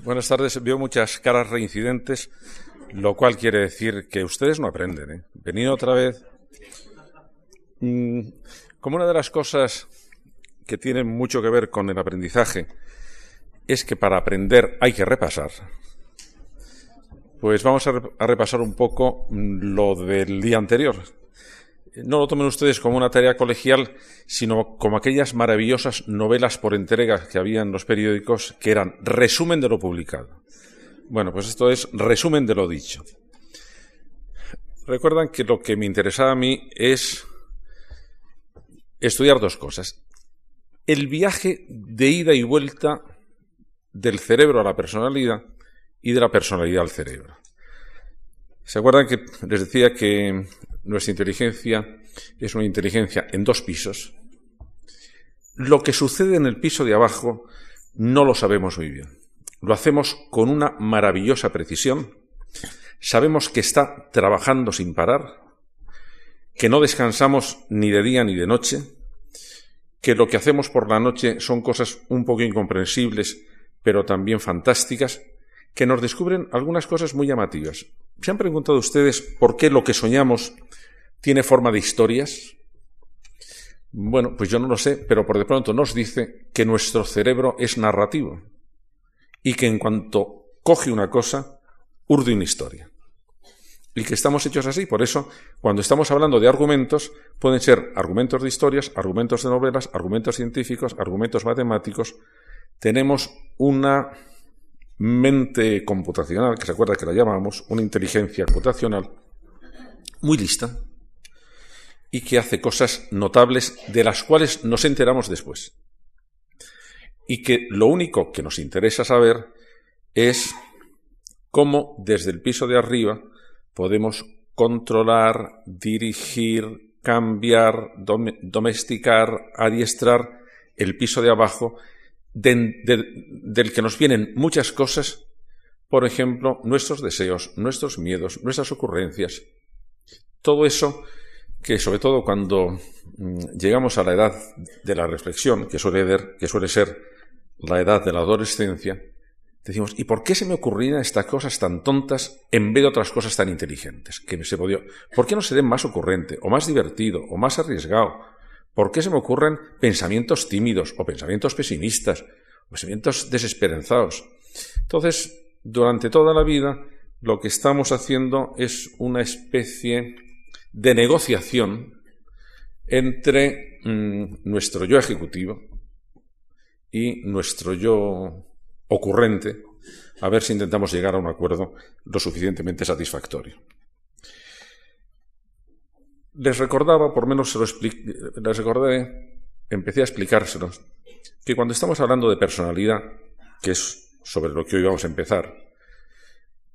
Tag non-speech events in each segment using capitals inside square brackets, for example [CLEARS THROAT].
Buenas tardes. Veo muchas caras reincidentes, lo cual quiere decir que ustedes no aprenden. ¿eh? Otra vez. Mm, como una de las cosas que tienen mucho que ver con el aprendizaje es que para aprender hay que repasar. Pues vamos a, repasar un poco mm, lo del día anterior. No lo tomen ustedes como una tarea colegial, sino como aquellas maravillosas novelas por entrega que había en los periódicos que eran resumen de lo publicado. Bueno, pues esto es resumen de lo dicho. Recuerdan que lo que me interesaba a mí es estudiar dos cosas. El viaje de ida y vuelta del cerebro a la personalidad y de la personalidad al cerebro. ¿Se acuerdan que les decía que nuestra inteligencia es una inteligencia en dos pisos? Lo que sucede en el piso de abajo no lo sabemos muy bien. Lo hacemos con una maravillosa precisión. Sabemos que está trabajando sin parar, que no descansamos ni de día ni de noche, que lo que hacemos por la noche son cosas un poco incomprensibles, pero también fantásticas, que nos descubren algunas cosas muy llamativas. ¿Se han preguntado ustedes por qué lo que soñamos tiene forma de historias? Bueno, pues yo no lo sé, pero por de pronto nos dice que nuestro cerebro es narrativo y que en cuanto coge una cosa, urde una historia. Y que estamos hechos así. Por eso, cuando estamos hablando de argumentos, pueden ser argumentos de historias, argumentos de novelas, argumentos científicos, argumentos matemáticos. Tenemos una mente computacional, que se acuerda que la llamamos, una inteligencia computacional, muy lista, y que hace cosas notables de las cuales nos enteramos después. Y que lo único que nos interesa saber es cómo desde el piso de arriba podemos controlar, dirigir, cambiar, domesticar, adiestrar el piso de abajo del que nos vienen muchas cosas, por ejemplo, nuestros deseos, nuestros miedos, nuestras ocurrencias. Todo eso que sobre todo cuando mm, llegamos a la edad de la reflexión, que suele, que suele ser la edad de la adolescencia, decimos, ¿y por qué se me ocurrían estas cosas tan tontas en vez de otras cosas tan inteligentes? Que se ¿Por qué no se den más ocurrente, o más divertido, o más arriesgado, ¿Por qué se me ocurren pensamientos tímidos o pensamientos pesimistas, o pensamientos desesperanzados? Entonces, durante toda la vida, lo que estamos haciendo es una especie de negociación entre mm, nuestro yo ejecutivo y nuestro yo ocurrente, a ver si intentamos llegar a un acuerdo lo suficientemente satisfactorio. Les recordaba, por menos se lo les recordé, empecé a explicárselos, que cuando estamos hablando de personalidad, que es sobre lo que hoy vamos a empezar,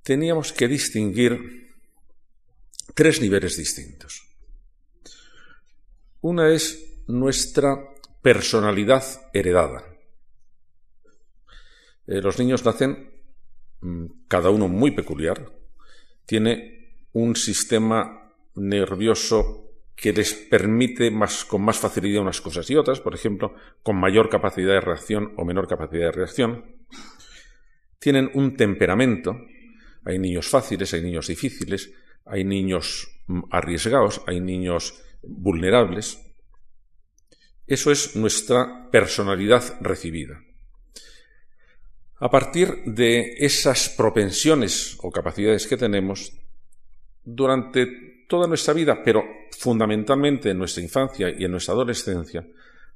teníamos que distinguir tres niveles distintos. Una es nuestra personalidad heredada. Eh, los niños nacen mm, cada uno muy peculiar, tiene un sistema nervioso que les permite más, con más facilidad unas cosas y otras, por ejemplo, con mayor capacidad de reacción o menor capacidad de reacción. Tienen un temperamento. Hay niños fáciles, hay niños difíciles, hay niños mm, arriesgados, hay niños vulnerables. Eso es nuestra personalidad recibida. A partir de esas propensiones o capacidades que tenemos, durante toda nuestra vida, pero fundamentalmente en nuestra infancia y en nuestra adolescencia,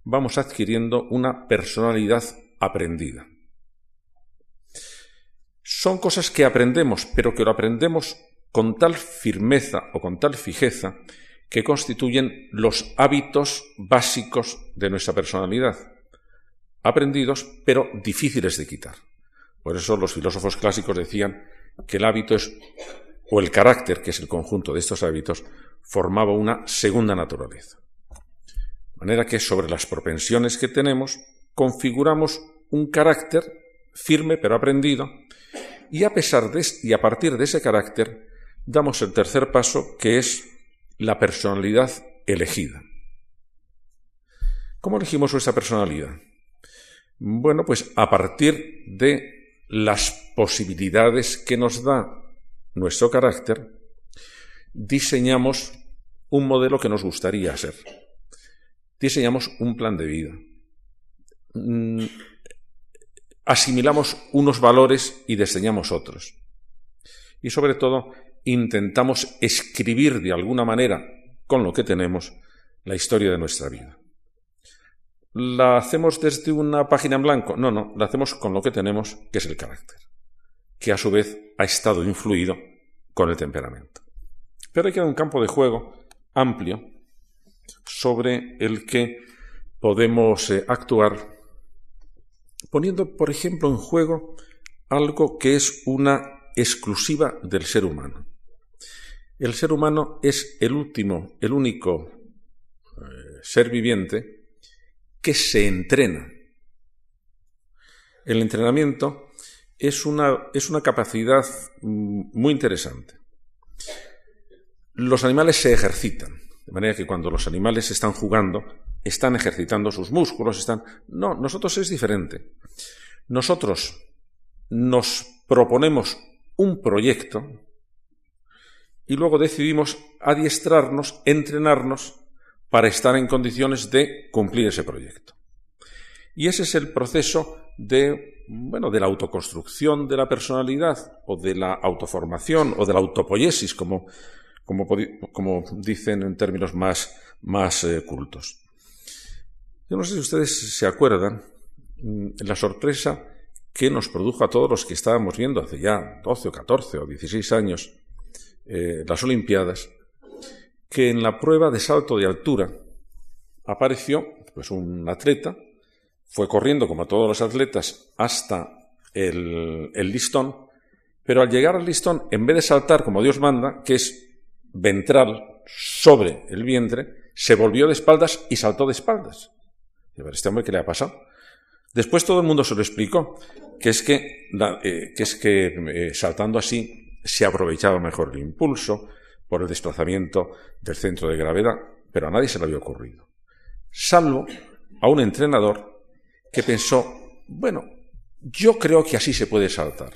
vamos adquiriendo una personalidad aprendida. Son cosas que aprendemos, pero que lo aprendemos con tal firmeza o con tal fijeza que constituyen los hábitos básicos de nuestra personalidad, aprendidos pero difíciles de quitar. Por eso los filósofos clásicos decían que el hábito es o el carácter, que es el conjunto de estos hábitos, formaba una segunda naturaleza. De manera que sobre las propensiones que tenemos configuramos un carácter firme pero aprendido y a pesar de y a partir de ese carácter damos el tercer paso que es la personalidad elegida. ¿Cómo elegimos nuestra personalidad? Bueno, pues a partir de las posibilidades que nos da nuestro carácter, diseñamos un modelo que nos gustaría ser. Diseñamos un plan de vida. Mm, asimilamos unos valores y diseñamos otros. Y sobre todo, intentamos escribir de alguna manera, con lo que tenemos, la historia de nuestra vida. ¿La hacemos desde una página en blanco? No, no, la hacemos con lo que tenemos, que es el carácter, que a su vez ha estado influido con el temperamento. Pero hay que dar un campo de juego amplio sobre el que podemos eh, actuar poniendo, por ejemplo, en juego algo que es una exclusiva del ser humano. El ser humano es el último, el único eh, ser viviente que se entrena. El entrenamiento es una, es una capacidad mm, muy interesante. Los animales se ejercitan, de manera que cuando los animales están jugando, están ejercitando sus músculos, están... No, nosotros es diferente. Nosotros nos proponemos un proyecto y luego decidimos adiestrarnos, entrenarnos para estar en condiciones de cumplir ese proyecto. Y ese es el proceso de, bueno, de la autoconstrucción de la personalidad o de la autoformación o de la autopoiesis, como, dicen en términos más, más eh, cultos. Yo no sé si ustedes se acuerdan mm, la sorpresa que nos produjo a todos los que estábamos viendo hace ya 12 o 14 o 16 años eh, las Olimpiadas, que en la prueba de salto de altura apareció pues, un atleta, fue corriendo como todos los atletas hasta el, listón, pero al llegar al listón, en vez de saltar como Dios manda, que es ventral sobre el vientre, se volvió de espaldas y saltó de espaldas. A ver, ¿este hombre qué le ha pasado? Después todo el mundo se lo explicó, que es que, eh, que, es que eh, saltando así se aprovechaba mejor el impulso por el desplazamiento del centro de gravedad, pero a nadie se le había ocurrido. Salvo a un entrenador que pensó, bueno, yo creo que así se puede saltar.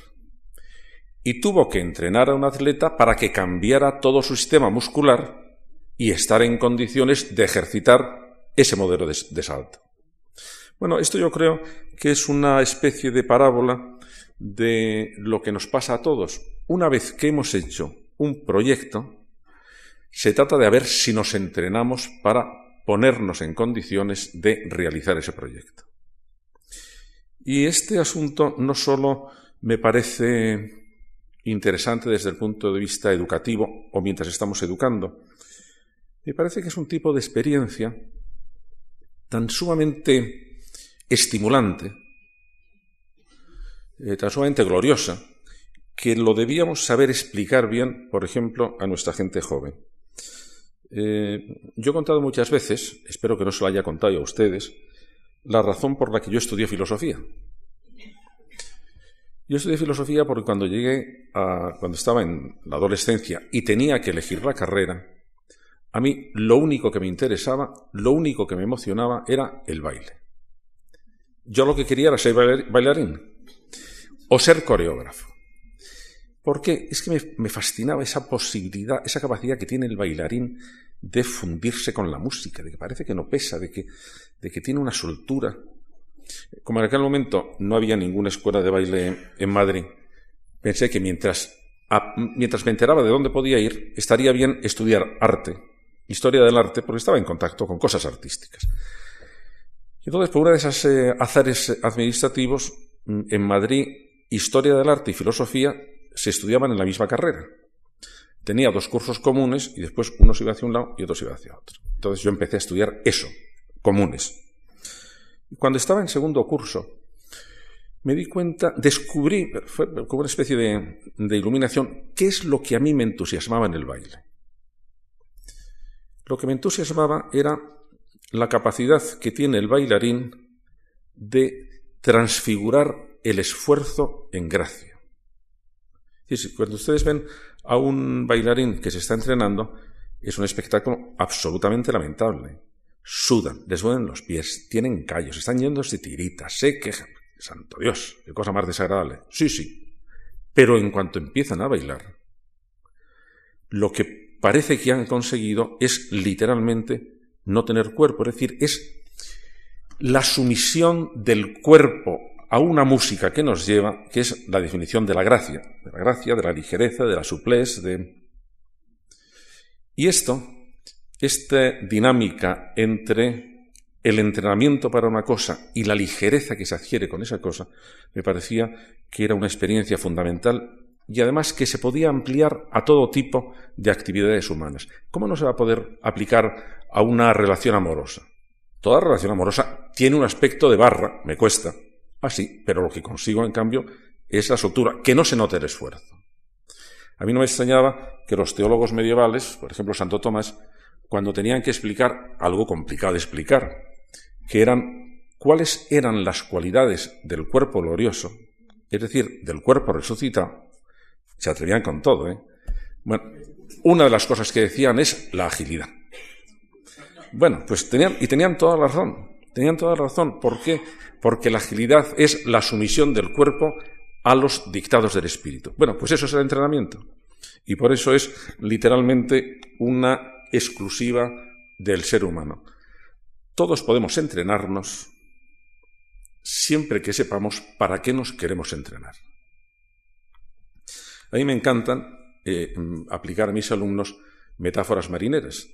Y tuvo que entrenar a un atleta para que cambiara todo su sistema muscular y estar en condiciones de ejercitar ese modelo de salto. Bueno, esto yo creo que es una especie de parábola de lo que nos pasa a todos. Una vez que hemos hecho un proyecto, se trata de ver si nos entrenamos para ponernos en condiciones de realizar ese proyecto. Y este asunto no solo me parece interesante desde el punto de vista educativo o mientras estamos educando, me parece que es un tipo de experiencia tan sumamente estimulante, eh, tan sumamente gloriosa, que lo debíamos saber explicar bien, por ejemplo, a nuestra gente joven. Eh, yo he contado muchas veces, espero que no se lo haya contado a ustedes, la razón por la que yo estudié filosofía. Yo estudié filosofía porque cuando llegué a, cuando estaba en la adolescencia y tenía que elegir la carrera, a mí lo único que me interesaba, lo único que me emocionaba era el baile. Yo lo que quería era ser bailarín o ser coreógrafo. Porque es que me, fascinaba esa posibilidad, esa capacidad que tiene el bailarín de fundirse con la música, de que parece que no pesa, de que, de que tiene una soltura. Como en aquel momento no había ninguna escuela de baile en Madrid, pensé que mientras, mientras me enteraba de dónde podía ir, estaría bien estudiar arte, historia del arte, porque estaba en contacto con cosas artísticas. Y entonces, por una de esas eh, azares administrativos, mm, en Madrid, historia del arte y filosofía se estudiaban en la misma carrera. Tenía dos cursos comunes y después uno se iba hacia un lado y otro se iba hacia otro. Entonces yo empecé a estudiar eso, comunes. Cuando estaba en segundo curso, me di cuenta, descubrí, fue como una especie de, de iluminación, qué es lo que a mí me entusiasmaba en el baile. Lo que me entusiasmaba era la capacidad que tiene el bailarín de transfigurar el esfuerzo en gracia. cuando ustedes ven a un bailarín que se está entrenando, es un espectáculo absolutamente lamentable. Sudan, les duelen los pies, tienen callos, están yendo de tiritas, se quejan. santo Dios, qué cosa más desagradable. Sí, sí. Pero en cuanto empiezan a bailar, lo que parece que han conseguido es literalmente no tener cuerpo, es decir, es la sumisión del cuerpo a una música que nos lleva, que es la definición de la gracia, de la gracia, de la ligereza, de la suplez, de... Y esto, esta dinámica entre el entrenamiento para una cosa y la ligereza que se adquiere con esa cosa, me parecía que era una experiencia fundamental y además que se podía ampliar a todo tipo de actividades humanas. ¿Cómo no se va a poder aplicar a una relación amorosa? Toda relación amorosa tiene un aspecto de barra, me cuesta, así, pero lo que consigo, en cambio, es la soltura, que no se note el esfuerzo. A mí no me extrañaba que los teólogos medievales, por ejemplo Santo Tomás, cuando tenían que explicar algo complicado de explicar, que eran cuáles eran las cualidades del cuerpo glorioso, es decir, del cuerpo resucitado, se atrevían con todo. ¿eh? Bueno, una de las cosas que decían es la agilidad. Bueno, pues tenían, y tenían toda la razón, tenían toda la razón. ¿Por qué? Porque la agilidad es la sumisión del cuerpo a los dictados del espíritu. Bueno, pues eso es el entrenamiento. Y por eso es literalmente una exclusiva del ser humano. Todos podemos entrenarnos siempre que sepamos para qué nos queremos entrenar. A mí me encantan eh, aplicar a mis alumnos metáforas marineras.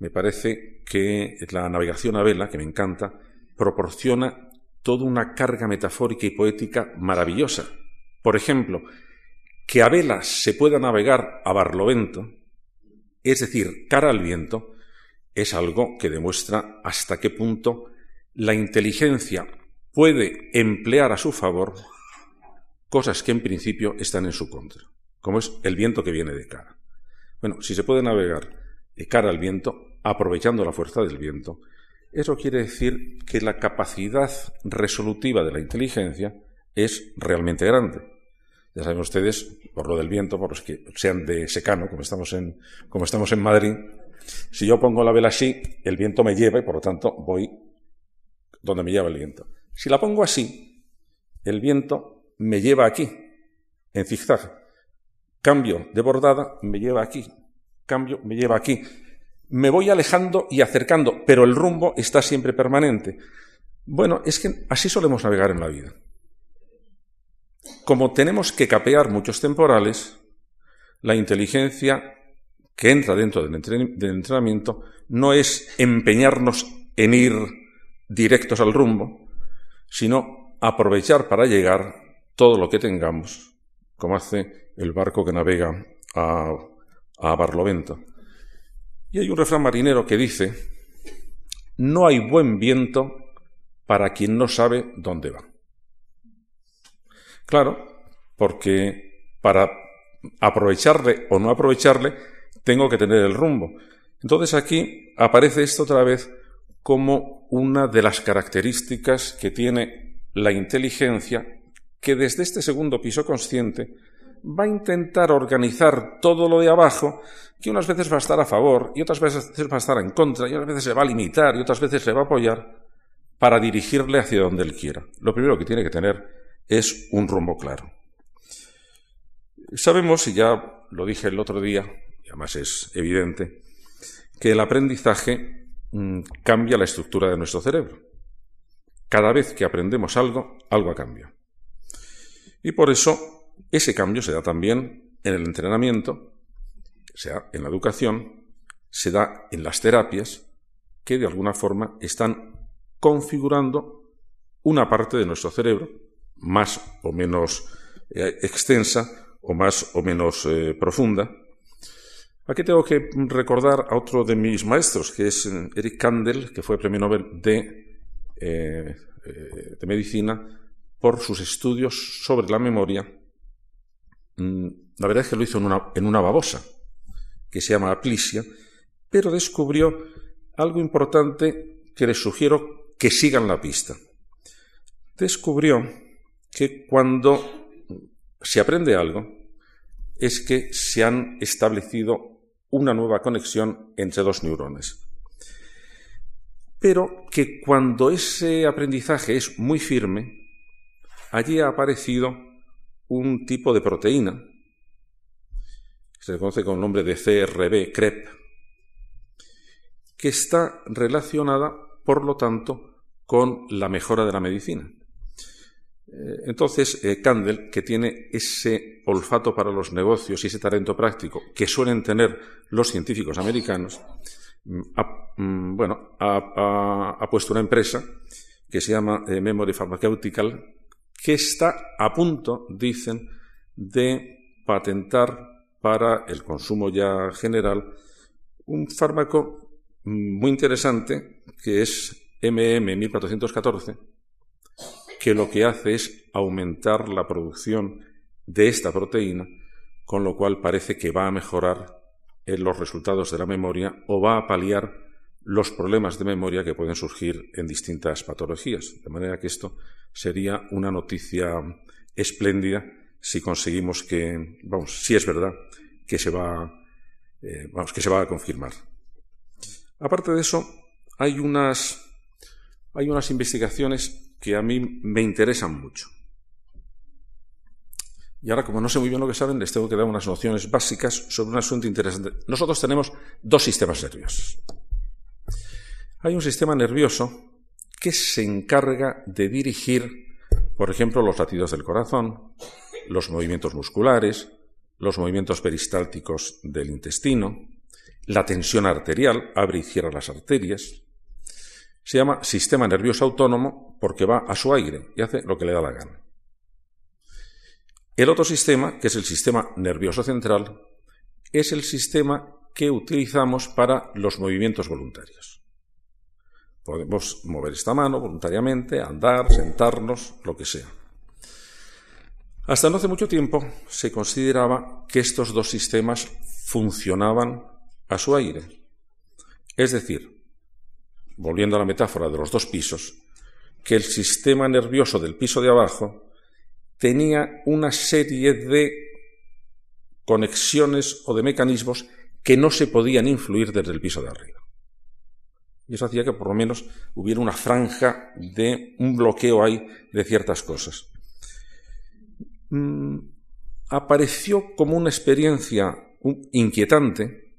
Me parece que la navegación a vela, que me encanta, proporciona toda una carga metafórica y poética maravillosa. Por ejemplo, que a vela se pueda navegar a barlovento, es decir, cara al viento, es algo que demuestra hasta qué punto la inteligencia puede emplear a su favor cosas que en principio están en su contra, como es el viento que viene de cara. Bueno, si se puede navegar cara al viento, aprovechando la fuerza del viento, eso quiere decir que la capacidad resolutiva de la inteligencia es realmente grande. Ya saben ustedes, por lo del viento, por los que sean de secano, como estamos en, como estamos en Madrid, si yo pongo la vela así, el viento me lleva y por lo tanto voy donde me lleva el viento. Si la pongo así, el viento me lleva aquí, en zigzag. Cambio de bordada, me lleva aquí. Cambio, me lleva aquí. Me voy alejando y acercando, pero el rumbo está siempre permanente. Bueno, es que así solemos navegar en la vida. Como tenemos que capear muchos temporales, la inteligencia que entra dentro del, entrenamiento no es empeñarnos en ir directos al rumbo, sino aprovechar para llegar todo lo que tengamos, como hace el barco que navega a, a Barlovento. Y hay un refrán marinero que dice, no hay buen viento para quien no sabe dónde va. Claro, porque para aprovecharle o no aprovecharle, tengo que tener el rumbo. Entonces aquí aparece esto otra vez como una de las características que tiene la inteligencia que desde este segundo piso consciente va a intentar organizar todo lo de abajo, que unas veces va a estar a favor y otras veces va a estar en contra, y otras veces se va a limitar y otras veces le va a apoyar, para dirigirle hacia donde él quiera. Lo primero que tiene que tener es un rumbo claro. Sabemos, y ya lo dije el otro día, y además es evidente, que el aprendizaje mm, cambia la estructura de nuestro cerebro. Cada vez que aprendemos algo, algo cambia. Y por eso ese cambio se da también en el entrenamiento, se da en la educación, se da en las terapias, que de alguna forma están configurando una parte de nuestro cerebro, más o menos eh, extensa o más o menos eh, profunda. Aquí tengo que recordar a otro de mis maestros, que es eh, Eric Kandel, que fue premio Nobel de, Medicina por sus estudios sobre la memoria, la verdad es que lo hizo en una, en una babosa, que se llama Aplicia, pero descubrió algo importante que les sugiero que sigan la pista. Descubrió que cuando se aprende algo, es que se han establecido una nueva conexión entre dos neurones. Pero que cuando ese aprendizaje es muy firme, allí ha aparecido un tipo de proteína, que se conoce con el nombre de CRB, CREP, que está relacionada, por lo tanto, con la mejora de la medicina. Eh, entonces, eh, Candel, que tiene ese olfato para los negocios y ese talento práctico que suelen tener los científicos americanos, mm, ha, mm, bueno, ha, puesto una empresa que se llama eh, Memory Pharmaceutical, que está a punto, dicen, de patentar para el consumo ya general un fármaco muy interesante que es MM 1414 que lo que hace es aumentar la producción de esta proteína, con lo cual parece que va a mejorar los resultados de la memoria o va a paliar los problemas de memoria que pueden surgir en distintas patologías. De manera que esto sería una noticia espléndida si conseguimos que, vamos, si es verdad que se va, eh, vamos, que se va a confirmar. Aparte de eso, hay unas, hay unas investigaciones que a mí me interesan mucho. Y ahora, como no sé muy bien lo que saben, les tengo que dar unas nociones básicas sobre un asunto interesante. Nosotros tenemos dos sistemas nerviosos. Hay un sistema nervioso que se encarga de dirigir, por ejemplo, los latidos del corazón, los movimientos musculares, los movimientos peristálticos del intestino, la tensión arterial, abre y cierra las arterias, se llama sistema nervioso autónomo porque va a su aire y hace lo que le da la gana. El otro sistema, que es el sistema nervioso central, es el sistema que utilizamos para los movimientos voluntarios. Podemos mover esta mano voluntariamente, andar, sentarnos, lo que sea. Hasta no hace mucho tiempo se consideraba que estos dos sistemas funcionaban a su aire. Es decir, volviendo a la metáfora de los dos pisos, que el sistema nervioso del piso de abajo tenía una serie de conexiones o de mecanismos que no se podían influir desde el piso de arriba. Y eso hacía que por lo menos hubiera una franja de un bloqueo ahí de ciertas cosas. Mm, apareció como una experiencia inquietante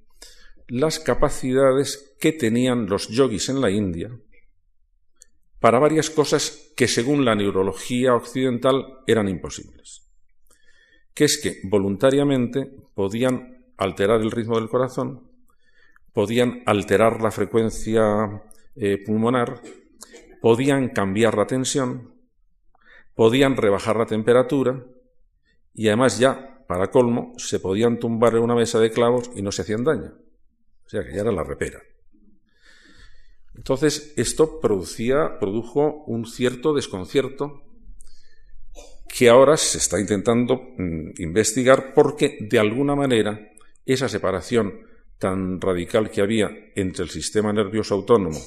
las capacidades que tenían los yogis en la India para varias cosas que según la neurología occidental eran imposibles. Que es que voluntariamente podían alterar el ritmo del corazón, podían alterar la frecuencia eh, pulmonar, podían cambiar la tensión, podían rebajar la temperatura y además ya, para colmo, se podían tumbar en una mesa de clavos y no se hacían daño. O sea, que ya era la repera. Entonces, esto producía, produjo un cierto desconcierto que ahora se está intentando mm, investigar porque, de alguna manera, esa separación tan radical que había entre el sistema nervioso autónomo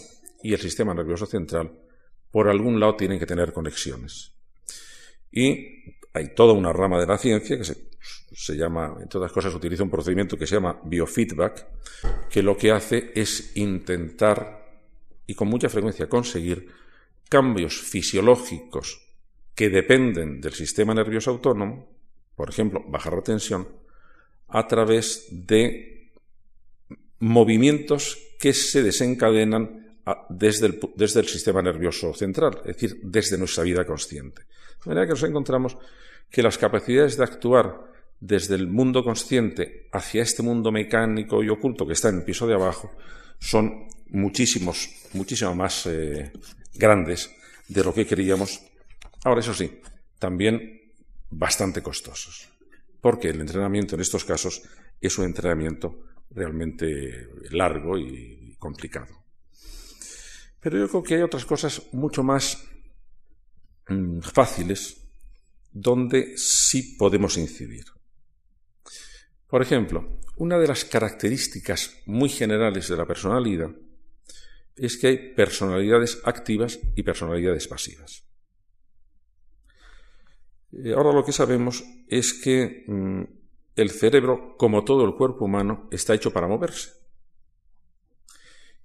y el sistema nervioso central, por algún lado tienen que tener conexiones. Y hay toda una rama de la ciencia que se llama, en todas cosas, utiliza un procedimiento que se llama biofeedback, que lo que hace es intentar y con mucha frecuencia conseguir cambios fisiológicos que dependen del sistema nervioso autónomo, por ejemplo, bajar la a través de movimientos que se desencadenan desde el, desde el sistema nervioso central, es decir, desde nuestra vida consciente. De manera que nos encontramos que las capacidades de actuar desde el mundo consciente hacia este mundo mecánico y oculto que está en el piso de abajo son muchísimos, muchísimo más eh, grandes de lo que queríamos. Ahora, eso sí, también bastante costosos, porque el entrenamiento en estos casos es un entrenamiento realmente largo y complicado. Pero yo creo que hay otras cosas mucho más mm, fáciles donde sí podemos incidir. Por ejemplo, una de las características muy generales de la personalidad es que hay personalidades activas y personalidades pasivas. Eh, ahora lo que sabemos es que mm, el cerebro, como todo el cuerpo humano, está hecho para moverse.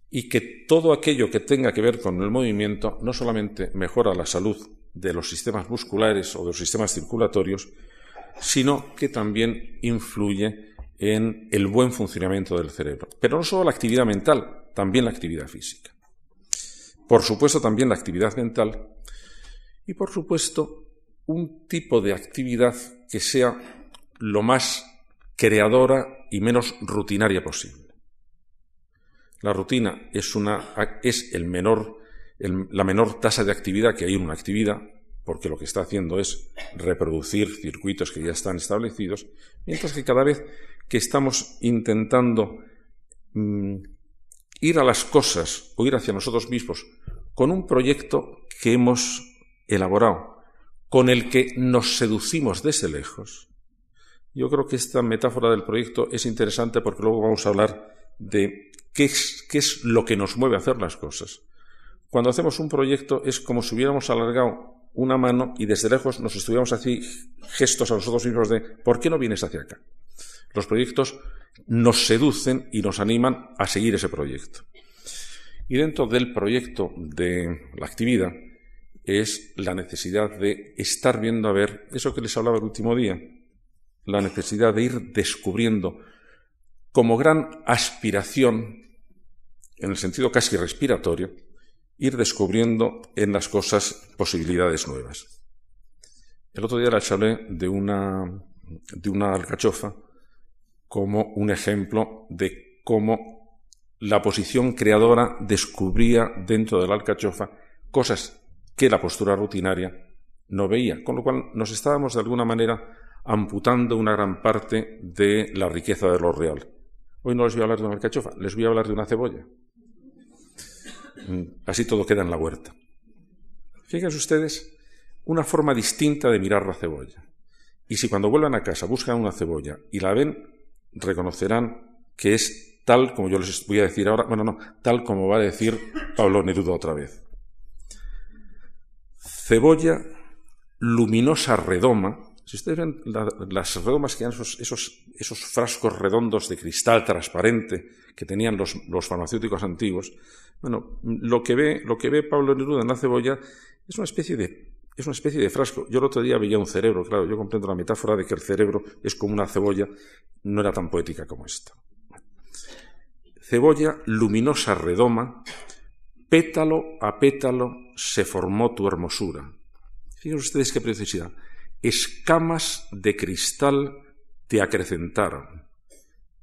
Y que todo aquello que tenga que ver con el movimiento no solamente mejora la salud de los sistemas musculares o de los sistemas circulatorios, sino que también influye en el buen funcionamiento del cerebro. Pero no solo la actividad mental, también la actividad física. Por supuesto, también la actividad mental y, por supuesto, un tipo de actividad que sea lo más creadora y menos rutinaria posible. La rutina es, una, es el menor, la menor tasa de actividad que hay en una actividad, porque lo que está haciendo es reproducir circuitos que ya están establecidos, mientras que cada vez que estamos intentando mm, ir a las cosas o ir hacia nosotros mismos con un proyecto que hemos elaborado, con el que nos seducimos desde lejos, yo creo que esta metáfora del proyecto es interesante porque luego vamos a hablar de qué es, qué es lo que nos mueve a hacer las cosas. Cuando hacemos un proyecto es como si hubiéramos alargado una mano y desde lejos nos estuviéramos así gestos a nosotros mismos de ¿por qué no vienes hacia acá? Los proyectos nos seducen y nos animan a seguir ese proyecto. Y dentro del proyecto de la actividad es la necesidad de estar viendo a ver eso que les hablaba el último día, la necesidad de ir descubriendo como gran aspiración, en el sentido casi respiratorio, ir descubriendo en las cosas posibilidades nuevas. El otro día les hablé de una, de una alcachofa como un ejemplo de cómo la posición creadora descubría dentro de la alcachofa cosas que la postura rutinaria no veía, con lo cual nos estábamos de alguna manera amputando una gran parte de la riqueza de lo real. Hoy no les voy a hablar de una alcachofa, les voy a hablar de una cebolla. Mm, así todo queda en la huerta. Fíjense ustedes una forma distinta de mirar la cebolla. Y si cuando vuelvan a casa buscan una cebolla y la ven, reconocerán que es tal como yo les voy a decir ahora, bueno, no, tal como va a decir Pablo Neruda otra vez. Cebolla luminosa redoma, si ustedes ven las redomas que eran esos, frascos redondos de cristal transparente que tenían los, farmacéuticos antiguos, bueno, lo que, ve, lo que ve Pablo Neruda en la cebolla es una especie de es una especie de frasco. Yo el otro día veía un cerebro, claro, yo comprendo la metáfora de que el cerebro es como una cebolla, no era tan poética como esta. Cebolla luminosa redoma, pétalo a pétalo se formó tu hermosura. Fíjense ustedes qué preciosidad escamas de cristal te acrecentaron,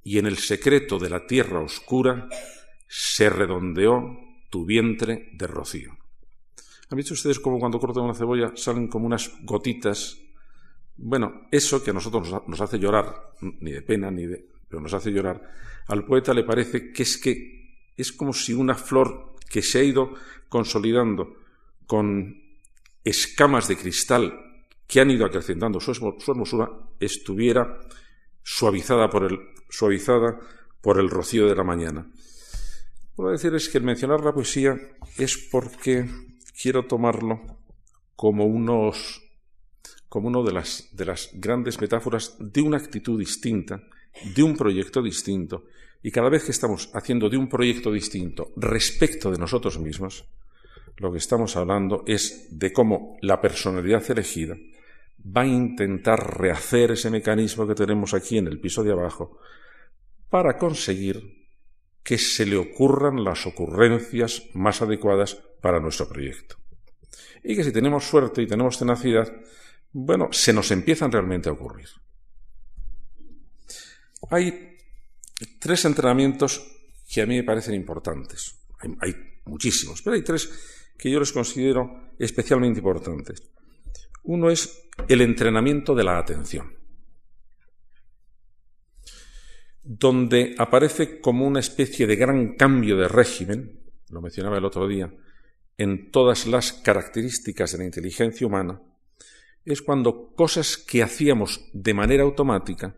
y en el secreto de la tierra oscura se redondeó tu vientre de rocío. ¿Han visto ustedes cómo cuando cortan una cebolla salen como unas gotitas? Bueno, eso que a nosotros nos hace llorar, ni de pena ni de... pero nos hace llorar, al poeta le parece que es que es como si una flor que se ha ido consolidando con escamas de cristal que han ido acrecentando su, hermosura estuviera suavizada por, el, suavizada por el rocío de la mañana. Puedo decirles que el mencionar la poesía es porque quiero tomarlo como unos como una de las, de las grandes metáforas de una actitud distinta, de un proyecto distinto, y cada vez que estamos haciendo de un proyecto distinto respecto de nosotros mismos, lo que estamos hablando es de cómo la personalidad elegida va a intentar rehacer ese mecanismo que tenemos aquí en el piso de abajo para conseguir que se le ocurran las ocurrencias más adecuadas para nuestro proyecto. Y que si tenemos suerte y tenemos tenacidad, bueno, se nos empiezan realmente a ocurrir. Hay tres entrenamientos que a mí me parecen importantes. Hay, hay muchísimos, pero hay tres que yo les considero especialmente importantes. Uno es el entrenamiento de la atención, donde aparece como una especie de gran cambio de régimen, lo mencionaba el otro día, en todas las características de la inteligencia humana, es cuando cosas que hacíamos de manera automática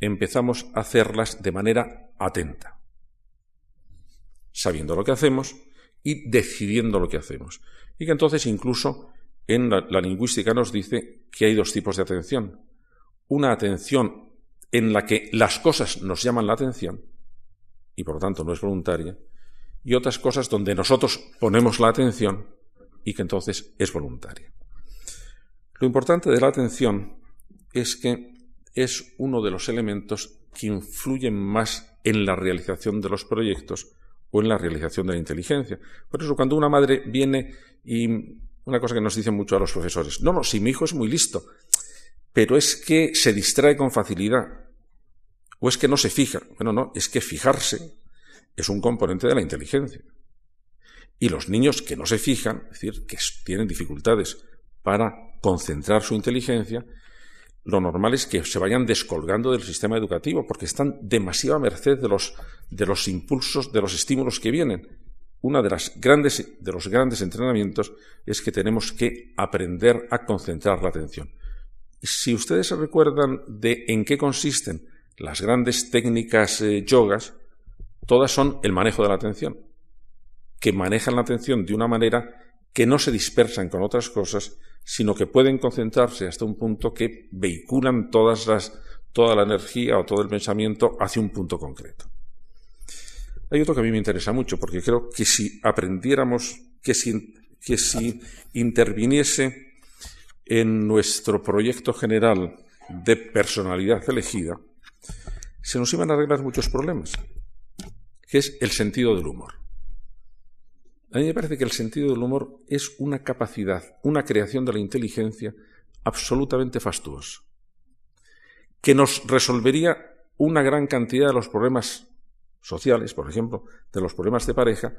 empezamos a hacerlas de manera atenta, sabiendo lo que hacemos y decidiendo lo que hacemos. Y que entonces incluso en la, lingüística nos dice que hay dos tipos de atención. Una atención en la que las cosas nos llaman la atención, y por lo tanto no es voluntaria, y otras cosas donde nosotros ponemos la atención y que entonces es voluntaria. Lo importante de la atención es que es uno de los elementos que influyen más en la realización de los proyectos o en la realización de la inteligencia. Por eso cuando una madre viene y una cosa que nos dicen mucho a los profesores, no, no, si mi hijo es muy listo, pero es que se distrae con facilidad, o es que no se fija. Bueno, no, es que fijarse es un componente de la inteligencia. Y los niños que no se fijan, es decir, que tienen dificultades para concentrar su inteligencia, lo normal es que se vayan descolgando del sistema educativo, porque están demasiado a merced de los, de los impulsos, de los estímulos que vienen. Uno de, las grandes, de los grandes entrenamientos es que tenemos que aprender a concentrar la atención. Si ustedes se recuerdan de en qué consisten las grandes técnicas eh, yogas, todas son el manejo de la atención, que manejan la atención de una manera que no se dispersan con otras cosas, sino que pueden concentrarse hasta un punto que vehiculan todas las, toda la energía o todo el pensamiento hacia un punto concreto. Hay otro que a mí me interesa mucho, porque creo que si aprendiéramos, que si, que si interviniese en nuestro proyecto general de personalidad elegida, se nos iban a arreglar muchos problemas, que es el sentido del humor. A mí me parece que el sentido del humor es una capacidad, una creación de la inteligencia absolutamente fastuosa, que nos resolvería una gran cantidad de los problemas sociales, por ejemplo, de los problemas de pareja,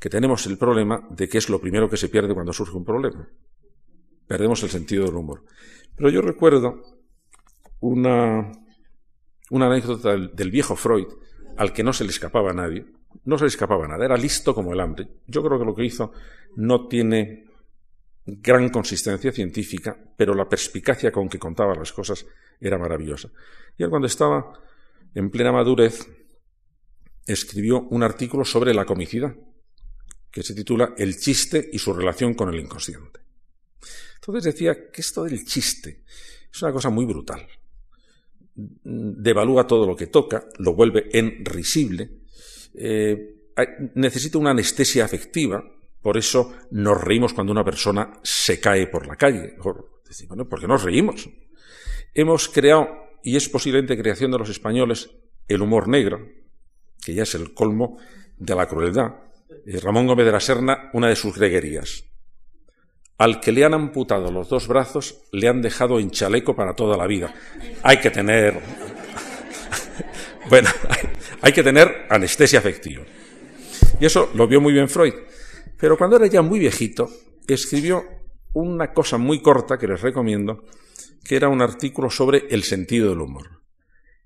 que tenemos el problema de que es lo primero que se pierde cuando surge un problema. Perdemos el sentido del humor. Pero yo recuerdo una, anécdota del viejo Freud, al que no se le escapaba a nadie, no se le escapaba nada, era listo como el hambre. Yo creo que lo que hizo no tiene gran consistencia científica, pero la perspicacia con que contaba las cosas era maravillosa. Y él cuando estaba en plena madurez escribió un artículo sobre la comicidad, que se titula El chiste y su relación con el inconsciente. Entonces decía que esto del chiste es una cosa muy brutal. Devalúa todo lo que toca, lo vuelve en risible, eh, necesita una anestesia afectiva, por eso nos reímos cuando una persona se cae por la calle. Bueno, ¿por qué nos reímos? Hemos creado, y es posiblemente creación de los españoles, el humor negro, que ya es el colmo de la crueldad. Eh, Ramón Gómez de la Serna, una de sus greguerías. Al que le han amputado los dos brazos, le han dejado en chaleco para toda la vida. Hay que tener. [LAUGHS] bueno, [LAUGHS] hay que tener anestesia afectiva. Y eso lo vio muy bien Freud. Pero cuando era ya muy viejito, escribió una cosa muy corta que les recomiendo, que era un artículo sobre el sentido del humor.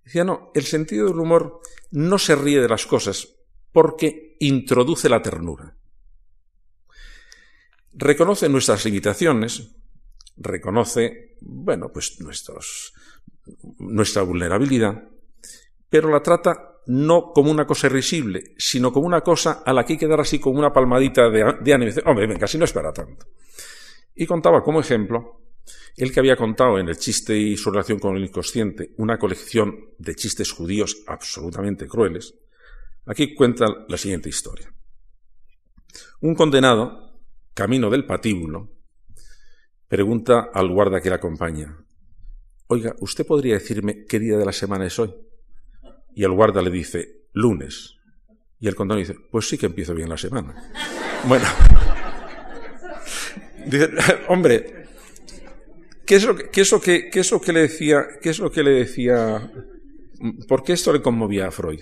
Decía, no, el sentido del humor no se ríe de las cosas porque introduce la ternura. Reconoce nuestras limitaciones, reconoce, bueno, pues nuestros, nuestra vulnerabilidad, pero la trata no como una cosa irrisible, sino como una cosa a la que hay que dar así como una palmadita de, de ánimo. Hombre, venga, así no es para tanto. Y contaba como ejemplo el que había contado en el chiste y su relación con el inconsciente una colección de chistes judíos absolutamente crueles. Aquí cuenta la siguiente historia. Un condenado, camino del patíbulo, pregunta al guarda que le acompaña, Oiga, ¿usted podría decirme qué día de la semana es hoy? Y el guarda le dice, lunes. Y el contador dice, pues sí que empiezo bien la semana. Bueno, [LAUGHS] dice, hombre, ¿qué es, lo que, lo que le decía, qué es lo que le decía, por qué esto le conmovía a Freud?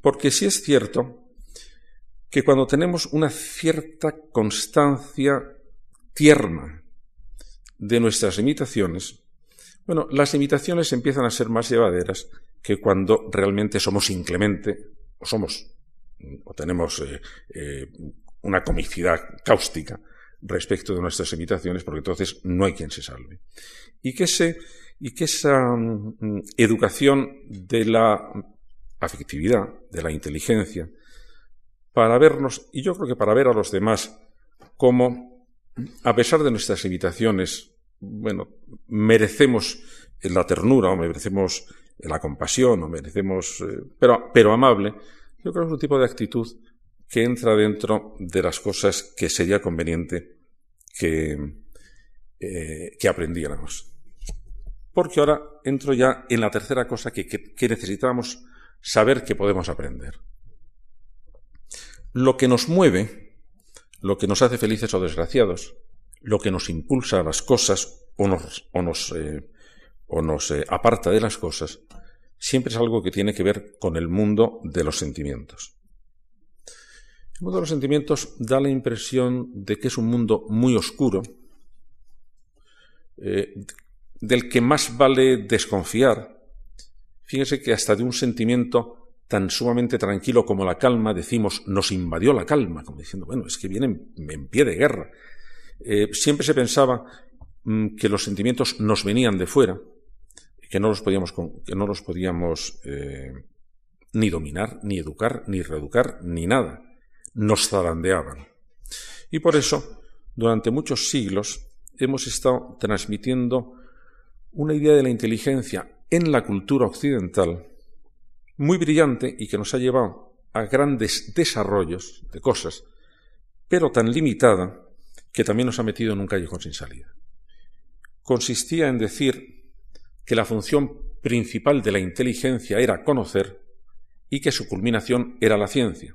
Porque sí es cierto que cuando tenemos una cierta constancia tierna de nuestras limitaciones, bueno, las limitaciones empiezan a ser más llevaderas que cuando realmente somos inclemente o somos o tenemos eh, eh, una comicidad cáustica respecto de nuestras limitaciones, porque entonces no hay quien se salve. Y que, y esa mm, educación de la afectividad, de la inteligencia, para vernos, y yo creo que para ver a los demás como, a pesar de nuestras limitaciones, bueno, merecemos la ternura o merecemos la compasión o merecemos, eh, pero, pero amable, yo creo que es un tipo de actitud que entra dentro de las cosas que sería conveniente que eh, que aprendiéramos. Porque ahora entro ya en la tercera cosa que, que necesitamos saber que podemos aprender. Lo que nos mueve, lo que nos hace felices o desgraciados, lo que nos impulsa a las cosas o nos, o nos, eh, o nos eh, aparta de las cosas, siempre es algo que tiene que ver con el mundo de los sentimientos. Mundo de los sentimientos da la impresión de que es un mundo muy oscuro, eh, del que más vale desconfiar. Fíjense que hasta de un sentimiento tan sumamente tranquilo como la calma, decimos, nos invadió la calma, como diciendo, bueno, es que vienen en pie de guerra. Eh, siempre se pensaba mm, que los sentimientos nos venían de fuera, que no los podíamos, que no los podíamos eh, ni dominar, ni educar, ni reeducar, ni nada. Nos zarandeaban. Y por eso, durante muchos siglos, hemos estado transmitiendo una idea de la inteligencia en la cultura occidental muy brillante y que nos ha llevado a grandes desarrollos de cosas, pero tan limitada que también nos ha metido en un callejón sin salida. Consistía en decir que la función principal de la inteligencia era conocer y que su culminación era la ciencia.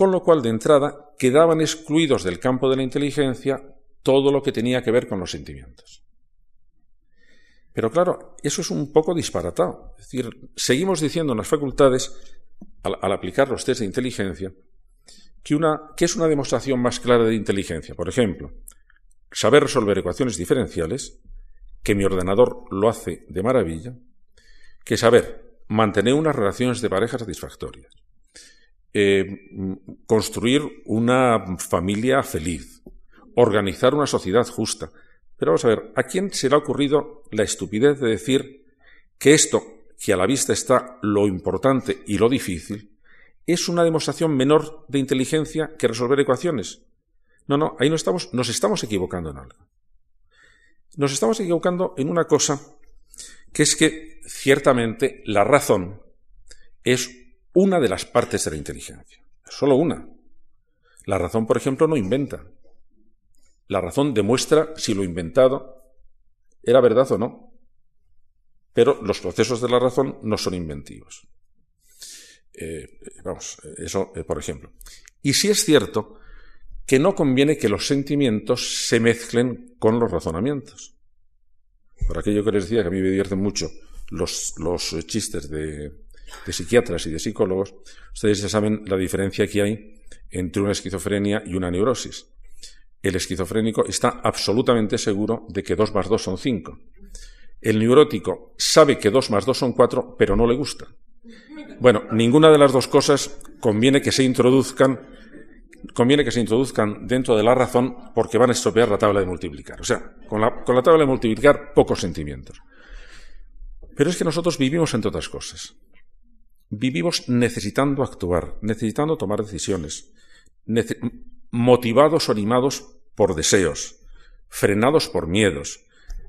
Con lo cual, de entrada, quedaban excluidos del campo de la inteligencia todo lo que tenía que ver con los sentimientos. Pero claro, eso es un poco disparatado. Es decir, seguimos diciendo en las facultades, al, aplicar los test de inteligencia, que, una, que es una demostración más clara de inteligencia. Por ejemplo, saber resolver ecuaciones diferenciales, que mi ordenador lo hace de maravilla, que saber mantener unas relaciones de pareja satisfactorias, eh, construir una familia feliz, organizar una sociedad justa, pero vamos a ver, ¿a quién se le ha ocurrido la estupidez de decir que esto, que a la vista está lo importante y lo difícil, es una demostración menor de inteligencia que resolver ecuaciones? No, no, ahí no estamos, nos estamos equivocando en algo. Nos estamos equivocando en una cosa que es que ciertamente la razón es una de las partes de la inteligencia, solo una. La razón, por ejemplo, no inventa. La razón demuestra si lo inventado era verdad o no. Pero los procesos de la razón no son inventivos. Eh, vamos, eso eh, por ejemplo. Y sí es cierto que no conviene que los sentimientos se mezclen con los razonamientos. Por aquello que les decía que a mí me divierten mucho los, los chistes de, de psiquiatras y de psicólogos, ustedes ya saben la diferencia que hay entre una esquizofrenia y una neurosis el esquizofrénico está absolutamente seguro de que 2 más 2 son 5. El neurótico sabe que 2 más 2 son 4, pero no le gusta. Bueno, ninguna de las dos cosas conviene que se introduzcan, conviene que se introduzcan dentro de la razón porque van a estropear la tabla de multiplicar. O sea, con la, con la tabla de multiplicar, pocos sentimientos. Pero es que nosotros vivimos entre otras cosas. Vivimos necesitando actuar, necesitando tomar decisiones, motivados o animados por deseos, frenados por miedos.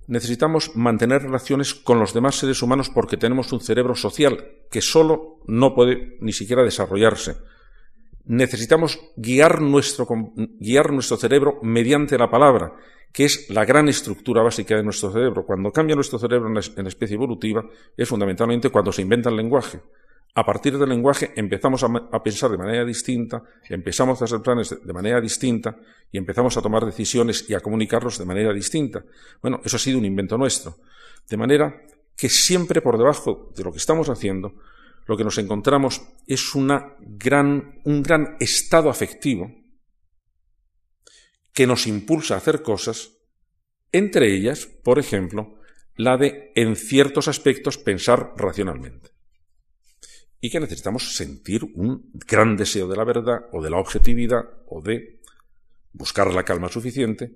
Necesitamos mantener relaciones con los demás seres humanos porque tenemos un cerebro social que solo no puede ni siquiera desarrollarse. Necesitamos guiar nuestro, guiar nuestro cerebro mediante la palabra, que es la gran estructura básica de nuestro cerebro. Cuando cambia nuestro cerebro en especie evolutiva es fundamentalmente cuando se inventa el lenguaje. A partir del lenguaje empezamos a, pensar de manera distinta, empezamos a hacer planes de, manera distinta y empezamos a tomar decisiones y a comunicarlos de manera distinta. Bueno, eso ha sido un invento nuestro. De manera que siempre por debajo de lo que estamos haciendo, lo que nos encontramos es un gran estado afectivo que nos impulsa a hacer cosas, entre ellas, por ejemplo, la de, en ciertos aspectos, pensar racionalmente y que necesitamos sentir un gran deseo de la verdad o de la objetividad o de buscar la calma suficiente,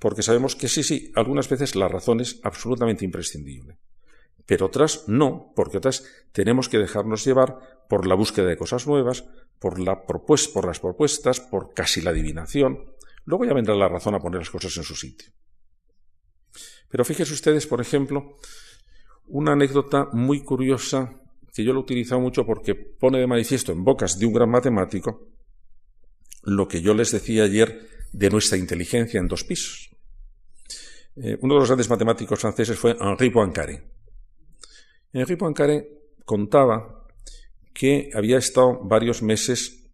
porque sabemos que sí, sí, algunas veces la razón es absolutamente imprescindible, pero otras no, porque otras tenemos que dejarnos llevar por la búsqueda de cosas nuevas, por, la por las propuestas, por casi la adivinación. Luego ya vendrá la razón a poner las cosas en su sitio. Pero fíjense ustedes, por ejemplo, una anécdota muy curiosa que yo lo he utilizado mucho porque pone de manifiesto en bocas de un gran matemático lo que yo les decía ayer de nuestra inteligencia en dos pisos. Eh, uno de los grandes matemáticos franceses fue Henri Poincaré. Henri Poincaré contaba que había estado varios meses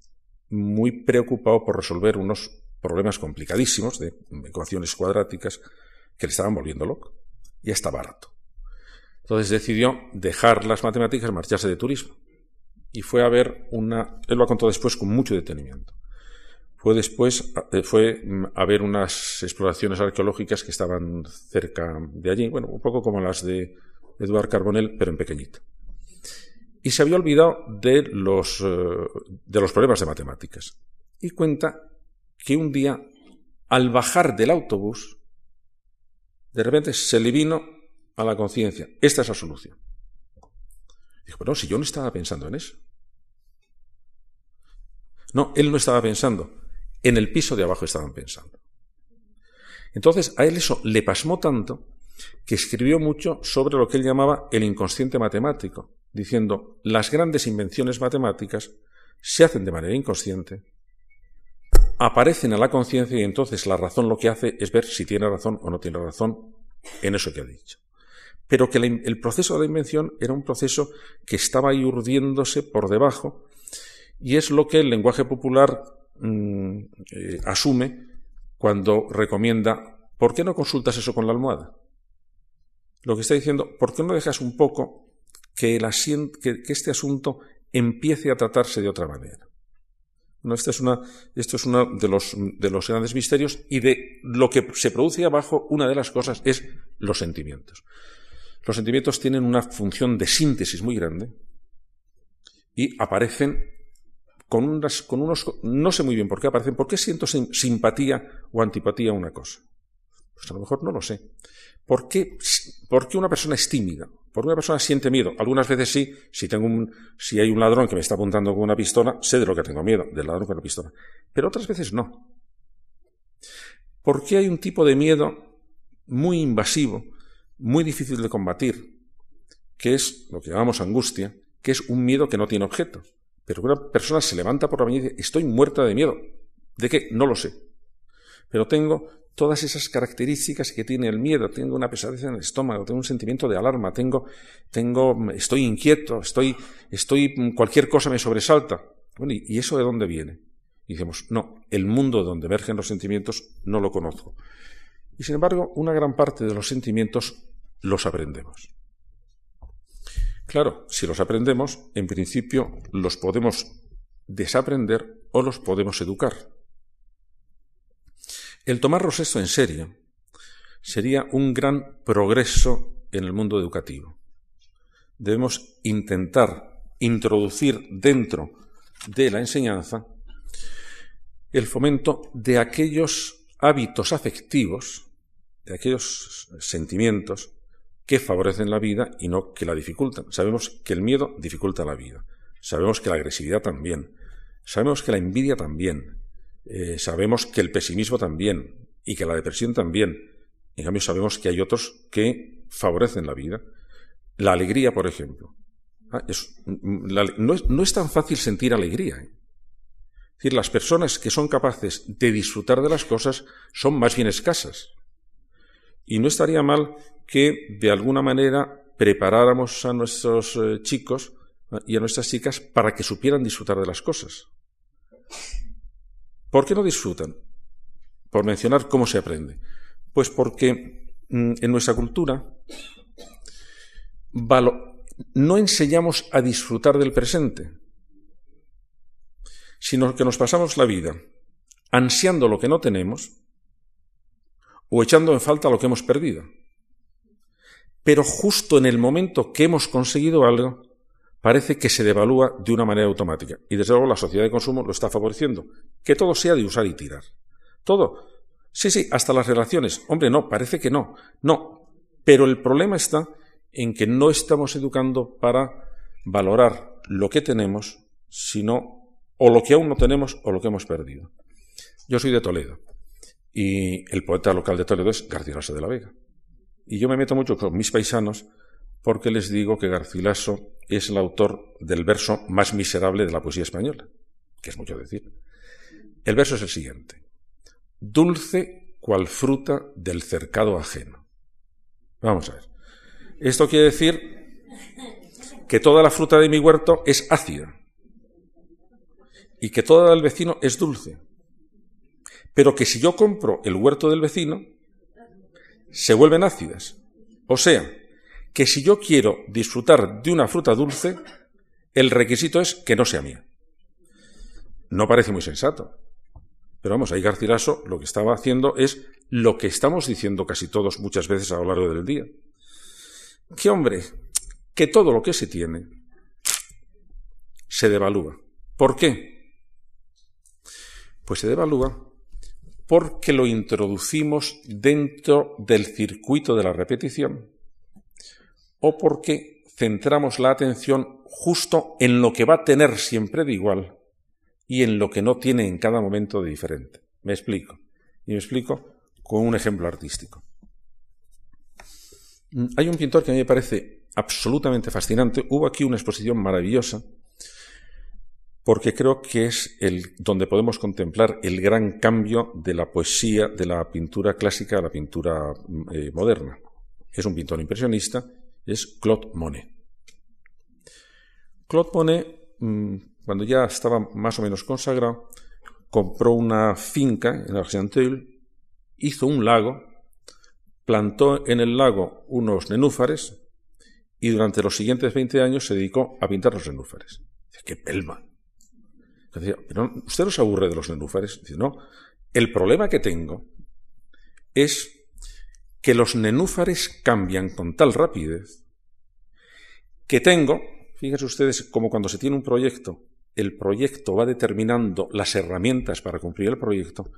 muy preocupado por resolver unos problemas complicadísimos de ecuaciones cuadráticas que le estaban volviendo loco. Y está barato. Entonces decidió dejar las matemáticas marcharse de turismo. Y fue a ver una. Él lo contó después con mucho detenimiento. Fue después eh, fue a ver unas exploraciones arqueológicas que estaban cerca de allí, bueno, un poco como las de Eduard Carbonell, pero en pequeñito. Y se había olvidado de los, eh, de los problemas de matemáticas. Y cuenta que un día, al bajar del autobús, de repente se le vino a la conciencia, esta es la solución. Dijo, pero si yo no estaba pensando en eso. No, él no estaba pensando. En el piso de abajo estaban pensando. Entonces a él eso le pasmó tanto que escribió mucho sobre lo que él llamaba el inconsciente matemático, diciendo las grandes invenciones matemáticas se hacen de manera inconsciente, aparecen a la conciencia y entonces la razón lo que hace es ver si tiene razón o no tiene razón en eso que ha dicho. Pero que el proceso de invención era un proceso que estaba ahí urdiéndose por debajo y es lo que el lenguaje popular mm, eh, asume cuando recomienda ¿por qué no consultas eso con la almohada? Lo que está diciendo, ¿por qué no dejas un poco que, este asunto empiece a tratarse de otra manera? esto es, una, esto es uno de los, de los grandes misterios y de lo que se produce abajo, una de las cosas es los sentimientos. Los sentimientos tienen una función de síntesis muy grande y aparecen con, unas, con unos... No sé muy bien por qué aparecen. ¿Por qué siento simpatía o antipatía a una cosa? Pues a lo mejor no lo sé. ¿Por qué, ¿Por qué una persona es tímida? ¿Por qué una persona siente miedo? Algunas veces sí, si, tengo un, si hay un ladrón que me está apuntando con una pistola, sé de lo que tengo miedo, del ladrón con la pistola. Pero otras veces no. ¿Por qué hay un tipo de miedo muy invasivo, muy difícil de combatir, que es lo que llamamos angustia, que es un miedo que no tiene objeto? Pero una persona se levanta por la mañana y dice, estoy muerta de miedo. ¿De qué? No lo sé. Pero tengo todas esas características que tiene el miedo. Tengo una pesadez en el estómago, tengo un sentimiento de alarma, tengo, tengo, estoy inquieto, estoy, estoy, cualquier cosa me sobresalta. ¿y eso de dónde viene? Y decimos, no, el mundo donde emergen los sentimientos no lo conozco. Y sin embargo, una gran parte de los sentimientos los aprendemos. Claro, si los aprendemos, en principio los podemos desaprender o los podemos educar. El tomarlos esto en serio sería un gran progreso en el mundo educativo. Debemos intentar introducir dentro de la enseñanza el fomento de aquellos hábitos afectivos, de aquellos sentimientos que favorecen la vida y no que la dificultan. Sabemos que el miedo dificulta la vida. Sabemos que la agresividad también. Sabemos que la envidia también. Eh, sabemos que el pesimismo también y que la depresión también. En cambio, sabemos que hay otros que favorecen la vida. La alegría, por ejemplo. Ah, no, es, tan fácil sentir alegría. ¿eh? Es decir, las personas que son capaces de disfrutar de las cosas son más bien escasas. Y no estaría mal que de alguna manera preparáramos a nuestros eh, chicos y a nuestras chicas para que supieran disfrutar de las cosas. ¿Por qué no disfrutan? Por mencionar cómo se aprende. Pues porque mm, en nuestra cultura no enseñamos a disfrutar del presente, sino que nos pasamos la vida ansiando lo que no tenemos o echando en falta lo que hemos perdido pero justo en el momento que hemos conseguido algo, parece que se devalúa de una manera automática. Y desde luego la sociedad de consumo lo está favoreciendo. Que todo sea de usar y tirar. Todo. Sí, sí, hasta las relaciones. Hombre, no, parece que no. No. Pero el problema está en que no estamos educando para valorar lo que tenemos, sino o lo que aún no tenemos o lo que hemos perdido. Yo soy de Toledo y el poeta local de Toledo es Garcilaso de la Vega. Y yo me meto mucho con mis paisanos porque les digo que Garcilaso es el autor del verso más miserable de la poesía española, que es mucho decir. El verso es el siguiente. Dulce cual fruta del cercado ajeno. Vamos a ver. Esto quiere decir que toda la fruta de mi huerto es ácida y que toda del vecino es dulce. Pero que si yo compro el huerto del vecino, se vuelven ácidas. O sea, que si yo quiero disfrutar de una fruta dulce, el requisito es que no sea mía. No parece muy sensato. Pero vamos, ahí Garcilaso lo que estaba haciendo es lo que estamos diciendo casi todos muchas veces a lo largo del día. Que hombre, que todo lo que se tiene se devalúa. ¿Por qué? Pues se devalúa porque lo introducimos dentro del circuito de la repetición o porque centramos la atención justo en lo que va a tener siempre de igual y en lo que no tiene en cada momento de diferente. Me explico. Y me explico con un ejemplo artístico. Mm, hay un pintor que a mí me parece absolutamente fascinante. Hubo aquí una exposición maravillosa porque creo que es donde podemos contemplar el gran cambio de la poesía de la pintura clásica a la pintura mm, eh, moderna. Es un pintor impresionista, es Claude Monet. Claude Monet mm, cuando ya estaba más o menos consagrado, compró una finca en Argenteuil, hizo un lago, plantó en el lago unos nenúfares y durante los siguientes 20 años se dedicó a pintar los nenúfares. ¡Qué pelma! Pero ¿usted no se aburre de los nenúfares? Dice, no. El problema que tengo es que los nenúfares cambian con tal rapidez que tengo, fíjense ustedes, como cuando se tiene un proyecto el proyecto va determinando las herramientas para cumplir el proyecto,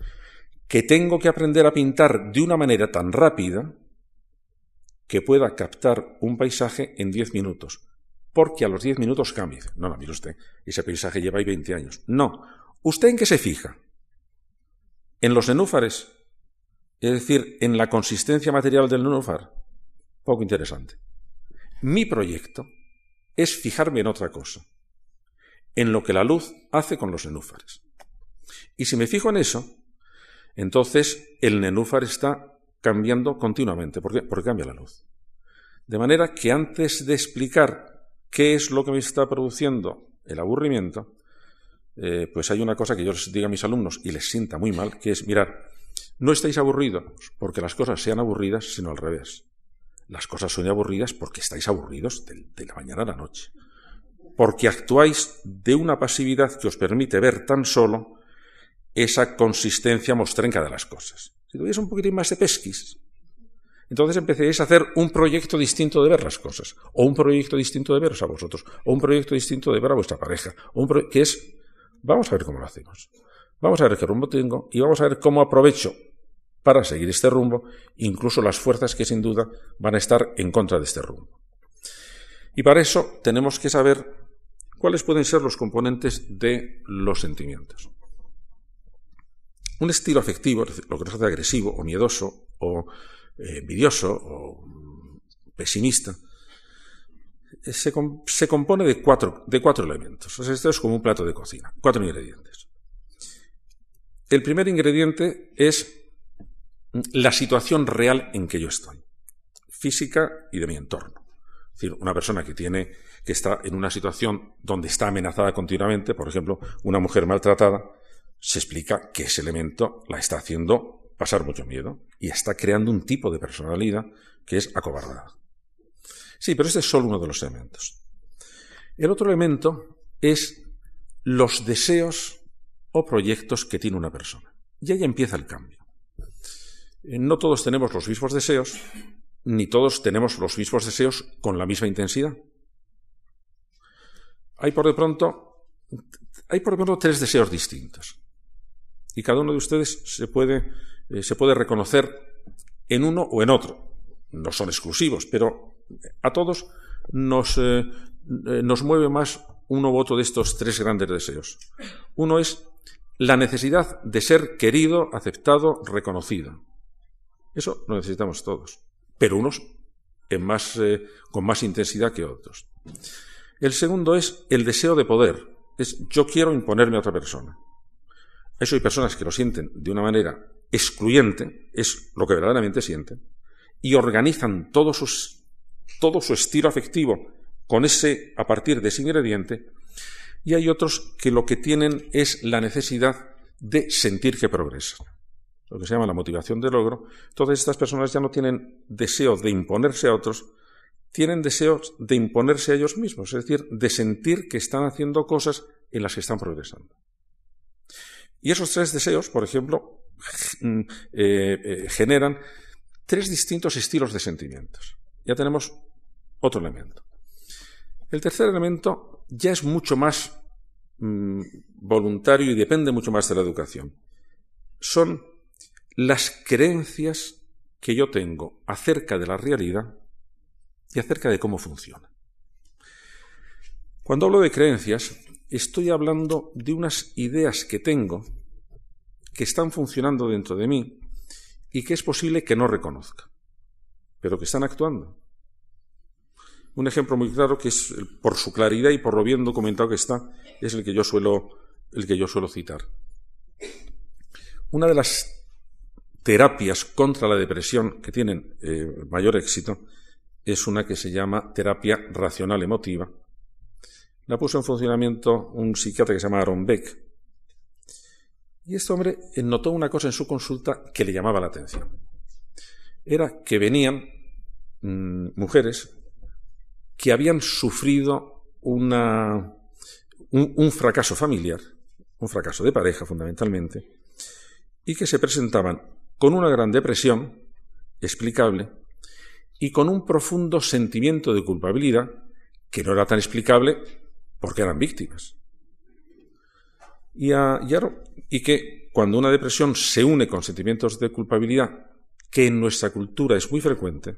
que tengo que aprender a pintar de una manera tan rápida que pueda captar un paisaje en 10 minutos. Porque a los 10 minutos cambia. No, no, mire usted, ese paisaje lleva ahí 20 años. No. ¿Usted en qué se fija? ¿En los nenúfares? Es decir, en la consistencia material del nenúfar. Poco interesante. Mi proyecto es fijarme en otra cosa en lo que la luz hace con los nenúfares. Y si me fijo en eso, entonces el nenúfar está cambiando continuamente. Porque cambia la luz. De manera que antes de explicar qué es lo que me está produciendo el aburrimiento, eh, pues hay una cosa que yo les digo a mis alumnos y les sienta muy mal, que es, mirar, no estáis aburridos porque las cosas sean aburridas, sino al revés. Las cosas son aburridas porque estáis aburridos de la mañana a la noche porque actuáis de una pasividad que os permite ver tan solo esa consistencia mostrenca de las cosas. Si tuvierais un poquitín más de pesquis, entonces empezaréis a hacer un proyecto distinto de ver las cosas, o un proyecto distinto de veros a vosotros, o un proyecto distinto de ver a vuestra pareja, o un que es, vamos a ver cómo lo hacemos, vamos a ver qué rumbo tengo y vamos a ver cómo aprovecho para seguir este rumbo, incluso las fuerzas que sin duda van a estar en contra de este rumbo. Y para eso tenemos que saber ¿Cuáles pueden ser los componentes de los sentimientos? Un estilo afectivo, lo que nos hace agresivo o miedoso o envidioso o pesimista, eh, se, compone de cuatro, de cuatro elementos. esto es como un plato de cocina, cuatro ingredientes. El primer ingrediente es la situación real en que yo estoy, física y de mi entorno. Es decir, una persona que tiene que está en una situación donde está amenazada continuamente, por ejemplo, una mujer maltratada, se explica que ese elemento la está haciendo pasar mucho miedo y está creando un tipo de personalidad que es acobardada. Sí, pero este es solo uno de los elementos. El otro elemento es los deseos o proyectos que tiene una persona. Y ahí empieza el cambio. Eh, no todos tenemos los mismos deseos, ni todos tenemos los mismos deseos con la misma intensidad hay por de pronto, hay por de pronto tres deseos distintos. Y cada uno de ustedes se puede, eh, se puede reconocer en uno o en otro. No son exclusivos, pero a todos nos, eh, eh, nos mueve más uno u otro de estos tres grandes deseos. Uno es la necesidad de ser querido, aceptado, reconocido. Eso lo necesitamos todos, pero unos en más, con más intensidad que otros. El segundo es el deseo de poder. Es yo quiero imponerme a otra persona. Eso hay personas que lo sienten de una manera excluyente, es lo que verdaderamente sienten, y organizan todo, todo su estilo afectivo con ese, a partir de ese ingrediente, y hay otros que lo que tienen es la necesidad de sentir que progresan, lo que se llama la motivación de logro. Entonces estas personas ya no tienen deseo de imponerse a otros, tienen deseos de imponerse a ellos mismos, es decir, de sentir que están haciendo cosas en las que están progresando. Y esos tres deseos, por ejemplo, eh, eh, generan tres distintos estilos de sentimientos. Ya tenemos otro elemento. El tercer elemento ya es mucho más mm, voluntario y depende mucho más de la educación. Son las creencias que yo tengo acerca de la realidad y acerca de cómo funciona. Cuando hablo de creencias, estoy hablando de unas ideas que tengo que están funcionando dentro de mí y que es posible que no reconozca, pero que están actuando. Un ejemplo muy claro que es por su claridad y por lo bien documentado que está es el que yo suelo el que yo suelo citar. Una de las terapias contra la depresión que tienen eh, mayor éxito es una que se llama terapia racional emotiva. La puso en funcionamiento un psiquiatra que se llama Aaron Beck. Y este hombre notó una cosa en su consulta que le llamaba la atención. Era que venían mm, mujeres que habían sufrido un fracaso familiar, un fracaso de pareja fundamentalmente, y que se presentaban con una gran depresión explicable y con un profundo sentimiento de culpabilidad que no era tan explicable porque eran víctimas. Y, que cuando una depresión se une con sentimientos de culpabilidad, que en nuestra cultura es muy frecuente,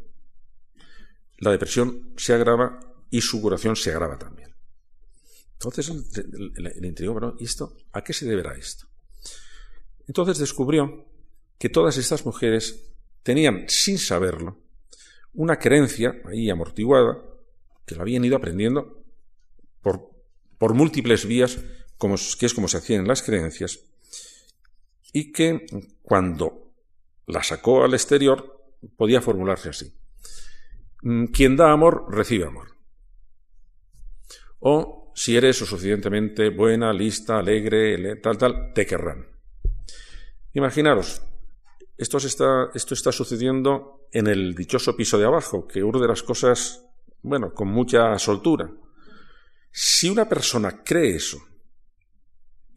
la depresión se agrava y su curación se agrava también. Entonces le intrigó, pero ¿y esto? ¿A qué se deberá esto? Entonces descubrió que todas estas mujeres tenían, sin saberlo, una creencia ahí amortiguada, que la habían ido aprendiendo por, por múltiples vías, que es como se hacían las creencias, y que cuando la sacó al exterior podía formularse así. Mm, quien da amor, recibe amor. O si eres suficientemente buena, lista, alegre, tal, tal, te querrán. Imaginaros, esto está, esto está sucediendo en el dichoso piso de abajo, que urde las cosas, bueno, con mucha soltura. Si una persona cree eso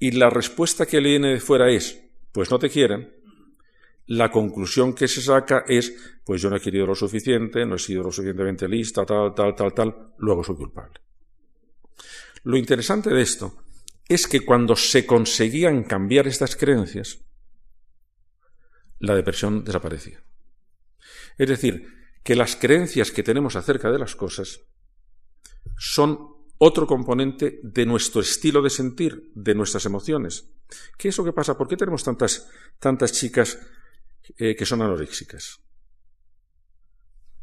y la respuesta que le viene de fuera es, pues no te quieren, la conclusión que se saca es, pues yo no he querido lo suficiente, no he sido lo suficientemente lista, tal, tal, tal, tal, luego soy culpable. Lo interesante de esto es que cuando se conseguían cambiar estas creencias, la depresión desaparecía. Es decir, que las creencias que tenemos acerca de las cosas son otro componente de nuestro estilo de sentir, de nuestras emociones. ¿Qué es lo que pasa? ¿Por qué tenemos tantas, tantas chicas eh, que son anoréxicas?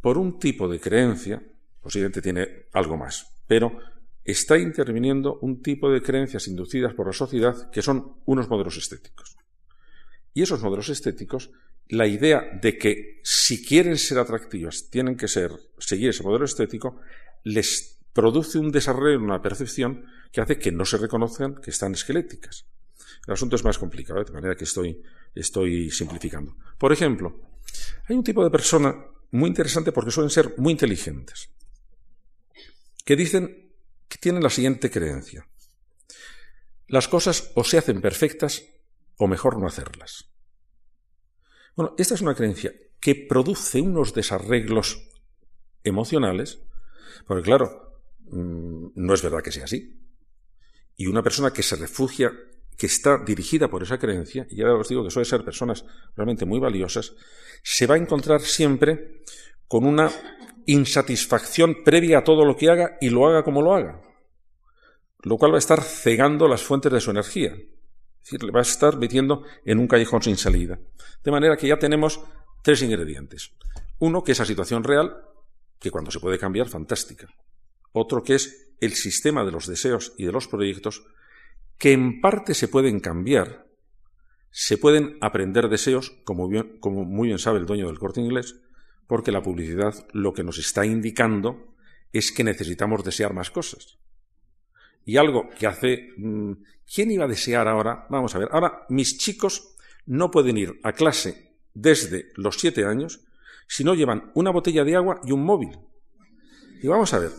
Por un tipo de creencia, posiblemente tiene algo más, pero está interviniendo un tipo de creencias inducidas por la sociedad que son unos modelos estéticos. Y esos modelos estéticos, la idea de que si quieren ser atractivas tienen que ser, seguir ese modelo estético, les produce un desarrollo, una percepción que hace que no se reconozcan que están esqueléticas. El asunto es más complicado, ¿eh? de manera que estoy, estoy simplificando. Por ejemplo, hay un tipo de persona muy interesante porque suelen ser muy inteligentes, que dicen que tienen la siguiente creencia. Las cosas o se hacen perfectas o mejor no hacerlas. Bueno, esta es una creencia que produce unos desarreglos emocionales, porque claro, no es verdad que sea así. Y una persona que se refugia, que está dirigida por esa creencia, y ya os digo que suele ser personas realmente muy valiosas, se va a encontrar siempre con una insatisfacción previa a todo lo que haga y lo haga como lo haga, lo cual va a estar cegando las fuentes de su energía. Es decir, le va a estar metiendo en un callejón sin salida. De manera que ya tenemos tres ingredientes. Uno, que es la situación real, que cuando se puede cambiar, fantástica. Otro, que es el sistema de los deseos y de los proyectos, que en parte se pueden cambiar, Se pueden aprender deseos, como, como muy bien sabe el dueño del corte inglés, porque la publicidad lo que nos está indicando es que necesitamos desear más cosas. Y algo que hace... Mm, ¿Quién iba a desear ahora? Vamos a ver. Ahora mis chicos no pueden ir a clase desde los siete años si no llevan una botella de agua y un móvil. Y vamos a ver,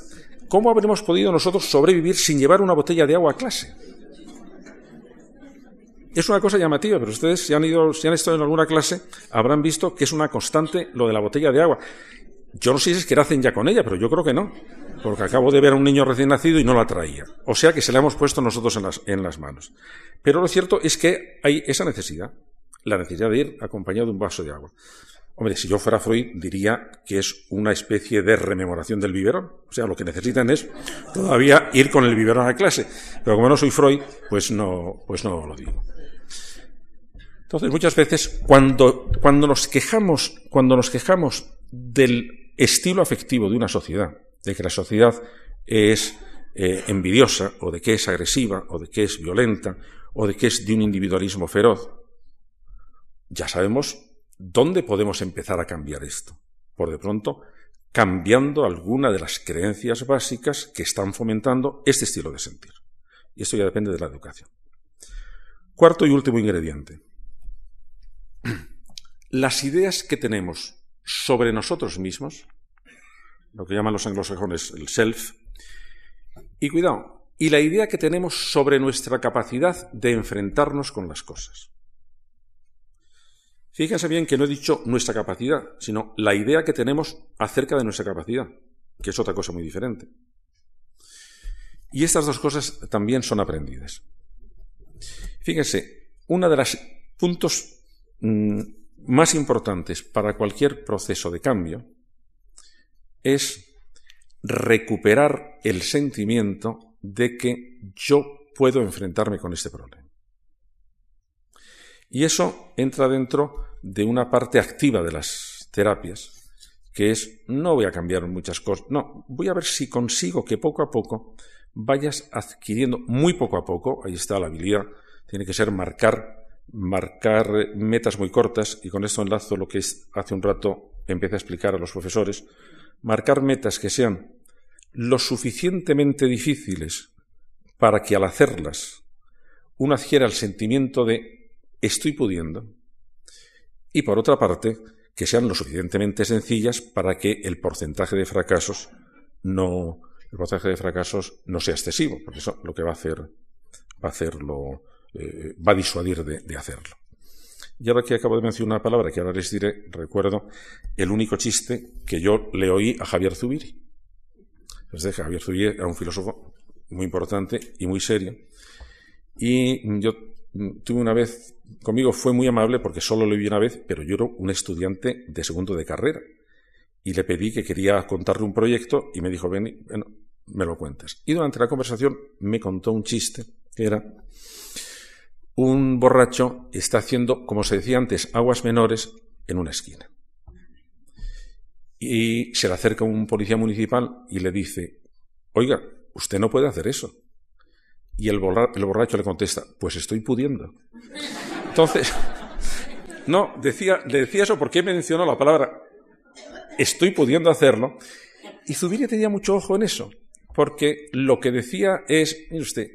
¿cómo habremos podido nosotros sobrevivir sin llevar una botella de agua a clase? Es una cosa llamativa, pero ustedes si han ido, estado en alguna clase, habrán visto que es una constante lo de la botella de agua. Yo no sé si es que la hacen ya con ella, pero yo creo que no, porque acabo de ver a un niño recién nacido y no la traía. O sea que se la hemos puesto nosotros en las manos. Pero lo cierto es que hay esa necesidad, la necesidad de ir acompañado de un vaso de agua. Hombre, si yo fuera Freud, diría que es una especie de rememoración del biberón. O sea, lo que necesitan es todavía ir con el biberón a clase. Pero como no soy Freud, pues no, pues no lo digo. Entonces, muchas veces, cuando, cuando, nos quejamos, cuando nos quejamos del estilo afectivo de una sociedad, de que la sociedad es eh, envidiosa, o de que es agresiva, o de que es violenta, o de que es de un individualismo feroz, ya sabemos ¿Dónde podemos empezar a cambiar esto? Por de pronto, cambiando alguna de las creencias básicas que están fomentando este estilo de sentir. Y esto ya depende de la educación. Cuarto y último ingrediente. [CLEARS THROAT] Las ideas que tenemos sobre nosotros mismos, lo que llaman los anglosajones el self, y cuidado, y la idea que tenemos sobre nuestra capacidad de enfrentarnos con las cosas. Fíjense bien que no he dicho nuestra capacidad, sino la idea que tenemos acerca de nuestra capacidad, que es otra cosa muy diferente. Y estas dos cosas también son aprendidas. Fíjense, uno de los puntos mm, más importantes para cualquier proceso de cambio es recuperar el sentimiento de que yo puedo enfrentarme con este problema. Y eso entra dentro de una parte activa de las terapias, que es no voy a cambiar muchas cosas, no, voy a ver si consigo que poco a poco vayas adquiriendo, muy poco a poco, ahí está la habilidad, tiene que ser marcar, marcar metas muy cortas, y con esto enlazo lo que hace un rato empecé a explicar a los profesores, marcar metas que sean lo suficientemente difíciles para que al hacerlas uno adquiera el sentimiento de estoy pudiendo. Y por otra parte, que sean lo suficientemente sencillas para que el porcentaje de fracasos no, el porcentaje de fracasos no sea excesivo, porque eso lo que va a hacer, va a hacerlo, eh, va a disuadir de, hacerlo. Y ahora que acabo de mencionar una palabra que ahora les diré, recuerdo el único chiste que yo le oí a Javier Zubiri. Desde Javier Zubiri era un filósofo muy importante y muy serio. Y yo tuve una vez, conmigo fue muy amable porque solo lo vi una vez, pero yo era un estudiante de segundo de carrera. Y le pedí que quería contarle un proyecto y me dijo, ven, bueno, me lo cuentas. Y durante la conversación me contó un chiste que era un borracho está haciendo, como se decía antes, aguas menores en una esquina. Y se le acerca un policía municipal y le dice, oiga, usted no puede hacer eso. Y el, borracho le contesta, pues estoy pudiendo. Entonces, no, decía, le decía eso porque mencionó la palabra estoy pudiendo hacerlo. Y Zubiri tenía mucho ojo en eso, porque lo que decía es, mire usted,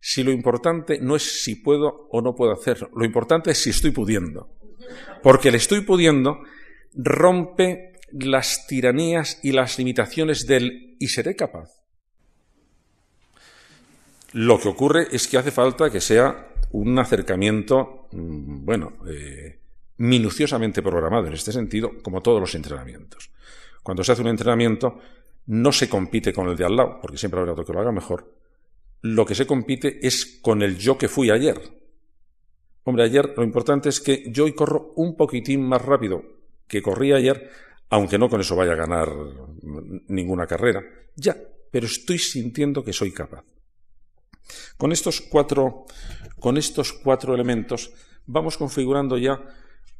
si lo importante no es si puedo o no puedo hacerlo, lo importante es si estoy pudiendo. Porque el estoy pudiendo rompe las tiranías y las limitaciones del y seré capaz. Lo que ocurre es que hace falta que sea un acercamiento, mm, bueno, eh, minuciosamente programado en este sentido, como todos los entrenamientos. Cuando se hace un entrenamiento, no se compite con el de al lado, porque siempre habrá otro que lo haga mejor. Lo que se compite es con el yo que fui ayer. Hombre, ayer lo importante es que yo hoy corro un poquitín más rápido que corrí ayer, aunque no con eso vaya a ganar ninguna carrera. Ya, pero estoy sintiendo que soy capaz. Con estos cuatro, con estos cuatro elementos vamos configurando ya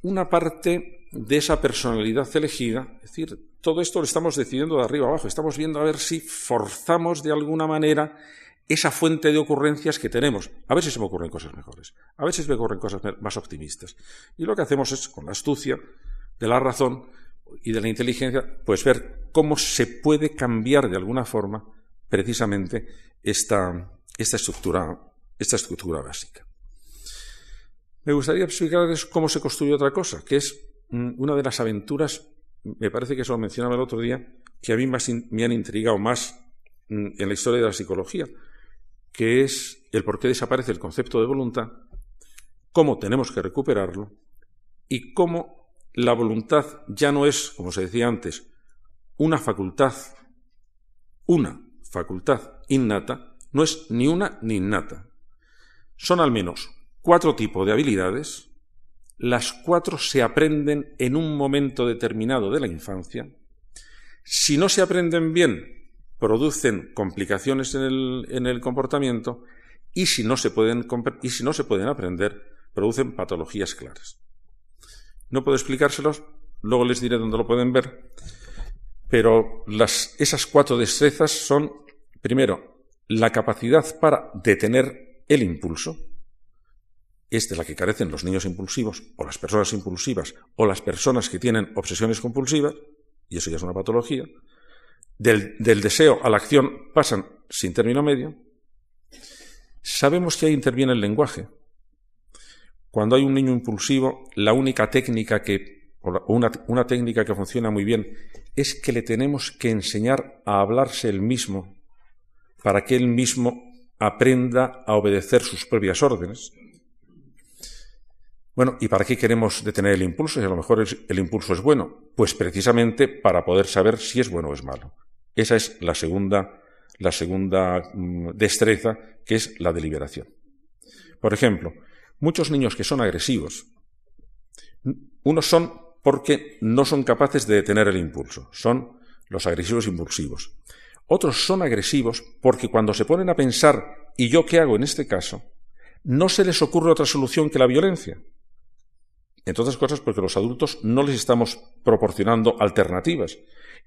una parte de esa personalidad elegida. Es decir, todo esto lo estamos decidiendo de arriba abajo. Estamos viendo a ver si forzamos de alguna manera esa fuente de ocurrencias que tenemos. A si se me ocurren cosas mejores, a se me ocurren cosas más optimistas. Y lo que hacemos es, con la astucia de la razón y de la inteligencia, pues ver cómo se puede cambiar de alguna forma precisamente esta, esta, estructura, esta estructura básica. Me gustaría explicarles cómo se construye otra cosa, que es mm, una de las aventuras, me parece que eso lo mencionaba el otro día, que a mí me han intrigado más mm, en la historia de la psicología, que es el por qué desaparece el concepto de voluntad, cómo tenemos que recuperarlo y cómo la voluntad ya no es, como se decía antes, una facultad, una facultad innata, no es ni una ni innata. Son al menos cuatro tipos de habilidades, las cuatro se aprenden en un momento determinado de la infancia. Si no se aprenden bien, producen complicaciones en el, comportamiento y si, no se pueden, y si no se pueden aprender, producen patologías claras. No puedo explicárselos, luego les diré dónde lo pueden ver, pero esas cuatro destrezas son, primero, la capacidad para detener el impulso, es de la que carecen los niños impulsivos, o las personas impulsivas, o las personas que tienen obsesiones compulsivas, y eso ya es una patología, del, deseo a la acción pasan sin término medio, sabemos que ahí interviene el lenguaje. Cuando hay un niño impulsivo, la única técnica que, o una, una técnica que funciona muy bien, es que le tenemos que enseñar a hablarse él mismo para que él mismo aprenda a obedecer sus propias órdenes. Bueno, ¿y para qué queremos detener el impulso? Si a lo mejor el impulso es bueno. Pues precisamente para poder saber si es bueno o es malo. Esa es la segunda, la segunda mm, destreza, que es la deliberación. Por ejemplo, muchos niños que son agresivos, unos son porque no son capaces de detener el impulso, son los agresivos impulsivos. Otros son agresivos porque cuando se ponen a pensar, ¿y yo qué hago en este caso? no se les ocurre otra solución que la violencia. Entre otras cosas porque los adultos no les estamos proporcionando alternativas.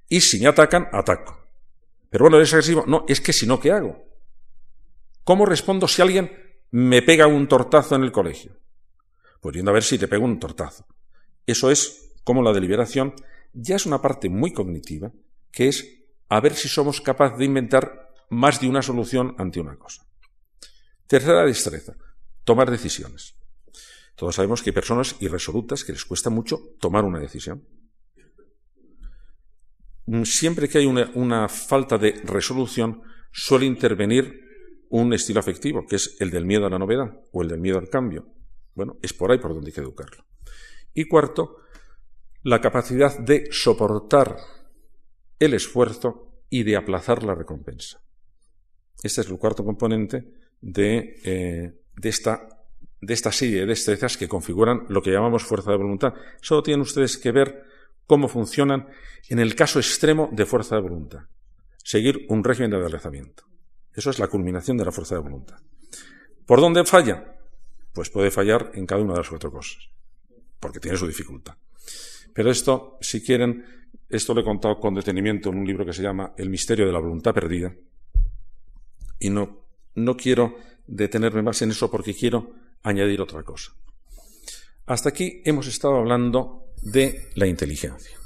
Y si me atacan, ataco. Pero bueno, eres agresivo. No, es que si no, ¿qué hago? ¿Cómo respondo si alguien me pega un tortazo en el colegio? Pues viendo a ver si te pego un tortazo. Eso es como la deliberación ya es una parte muy cognitiva, que es a ver si somos capaces de inventar más de una solución ante una cosa. Tercera destreza, tomar decisiones. Todos sabemos que hay personas irresolutas que les cuesta mucho tomar una decisión. Mm, siempre que hay una, falta de resolución, suele intervenir un estilo afectivo, que es el del miedo a la novedad o el del miedo al cambio. Bueno, es por ahí por donde hay que educarlo. Y cuarto, la capacidad de soportar el esfuerzo y de aplazar la recompensa. Este es el cuarto componente de, eh, de esta de esta serie de destrezas que configuran lo que llamamos fuerza de voluntad. Solo tienen ustedes que ver cómo funcionan en el caso extremo de fuerza de voluntad. Seguir un régimen de adelgazamiento. Eso es la culminación de la fuerza de voluntad. ¿Por dónde falla? Pues puede fallar en cada una de las cuatro cosas, porque tiene su dificultad. Pero esto, si quieren, esto lo he contado con detenimiento en un libro que se llama El misterio de la voluntad perdida. Y no, no quiero detenerme más en eso porque quiero añadir otra cosa. Hasta aquí hemos estado hablando de la inteligencia.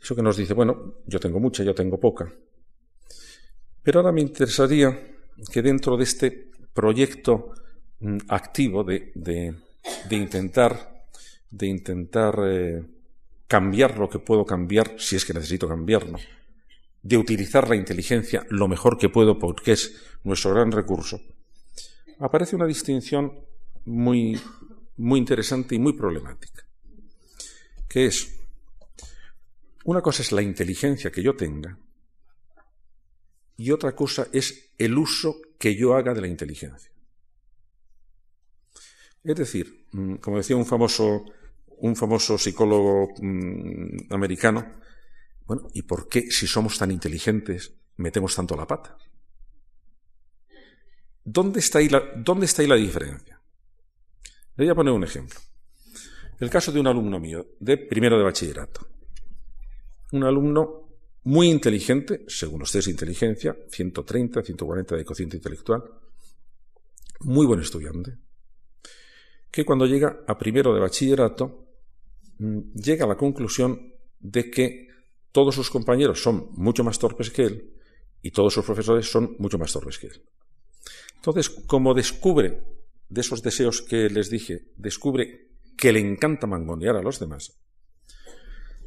Eso que nos dice, bueno, yo tengo mucha, yo tengo poca. Pero ahora me interesaría que dentro de este proyecto mm, activo de, intentar, de intentar eh, cambiar lo que puedo cambiar, si es que necesito cambiarlo, de utilizar la inteligencia lo mejor que puedo porque es nuestro gran recurso, aparece una distinción muy, muy interesante y muy problemática, que es, una cosa es la inteligencia que yo tenga y otra cosa es el uso que yo haga de la inteligencia. Es decir, mm, como decía un famoso, un famoso psicólogo mm, americano, bueno, ¿y por qué si somos tan inteligentes metemos tanto la pata? ¿Dónde está ahí la, dónde está ahí la diferencia? Le voy a poner un ejemplo. El caso de un alumno mío, de primero de bachillerato. Un alumno muy inteligente, según los test de inteligencia, 130, 140 de cociente intelectual, muy buen estudiante, que cuando llega a primero de bachillerato, llega a la conclusión de que todos sus compañeros son mucho más torpes que él y todos sus profesores son mucho más torpes que él. Entonces, como descubre de esos deseos que les dije, descubre que le encanta mangonear a los demás,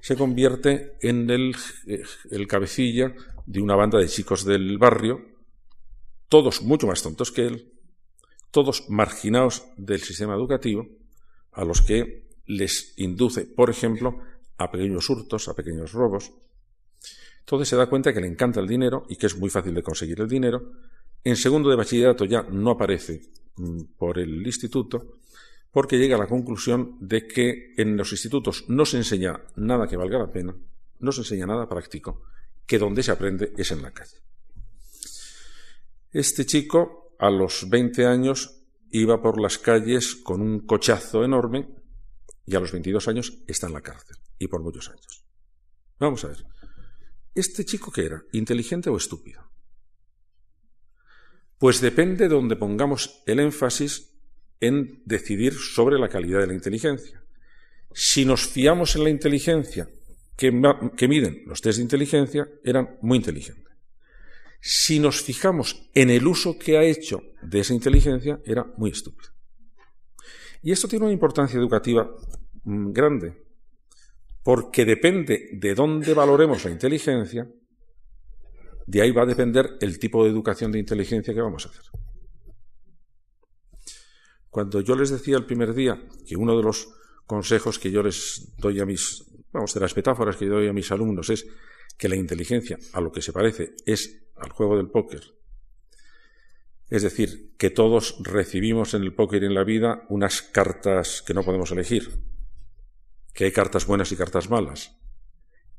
se convierte en el, eh, el, cabecilla de una banda de chicos del barrio, todos mucho más tontos que él, todos marginados del sistema educativo, a los que les induce, por ejemplo, a pequeños hurtos, a pequeños robos. Entonces se da cuenta que le encanta el dinero y que es muy fácil de conseguir el dinero. En segundo de bachillerato ya no aparece mm, por el instituto porque llega a la conclusión de que en los institutos no se enseña nada que valga la pena, no se enseña nada práctico, que donde se aprende es en la calle. Este chico, a los 20 años, iba por las calles con un cochazo enorme y a los 22 años está en la cárcel, y por muchos años. Vamos a ver, ¿este chico qué era? ¿Inteligente o estúpido? Pues depende de donde pongamos el énfasis en decidir sobre la calidad de la inteligencia. Si nos fiamos en la inteligencia que, miden los test de inteligencia, eran muy inteligentes. Si nos fijamos en el uso que ha hecho de esa inteligencia, era muy estúpido. Y esto tiene una importancia educativa mm, grande, porque depende de dónde valoremos la inteligencia, de ahí va a depender el tipo de educación de inteligencia que vamos a hacer. Cuando yo les decía el primer día que uno de los consejos que yo les doy a mis, vamos, de las metáforas que yo doy a mis alumnos es que la inteligencia, a lo que se parece, es al juego del póker. Es decir, que todos recibimos en el póker y en la vida unas cartas que no podemos elegir, que hay cartas buenas y cartas malas,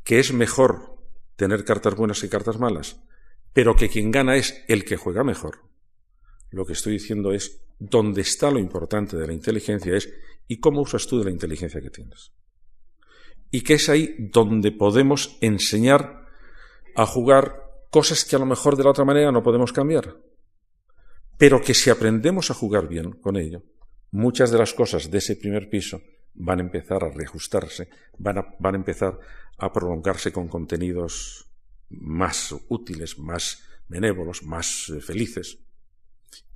que es mejor tener cartas buenas y cartas malas, pero que quien gana es el que juega mejor. Lo que estoy diciendo es donde está lo importante de la inteligencia es ¿y cómo usas tú de la inteligencia que tienes? Y que es ahí donde podemos enseñar a jugar cosas que a lo mejor de la otra manera no podemos cambiar. Pero que si aprendemos a jugar bien con ello, muchas de las cosas de ese primer piso van a empezar a reajustarse, van a, van a empezar a prolongarse con contenidos más útiles, más benévolos, más eh, felices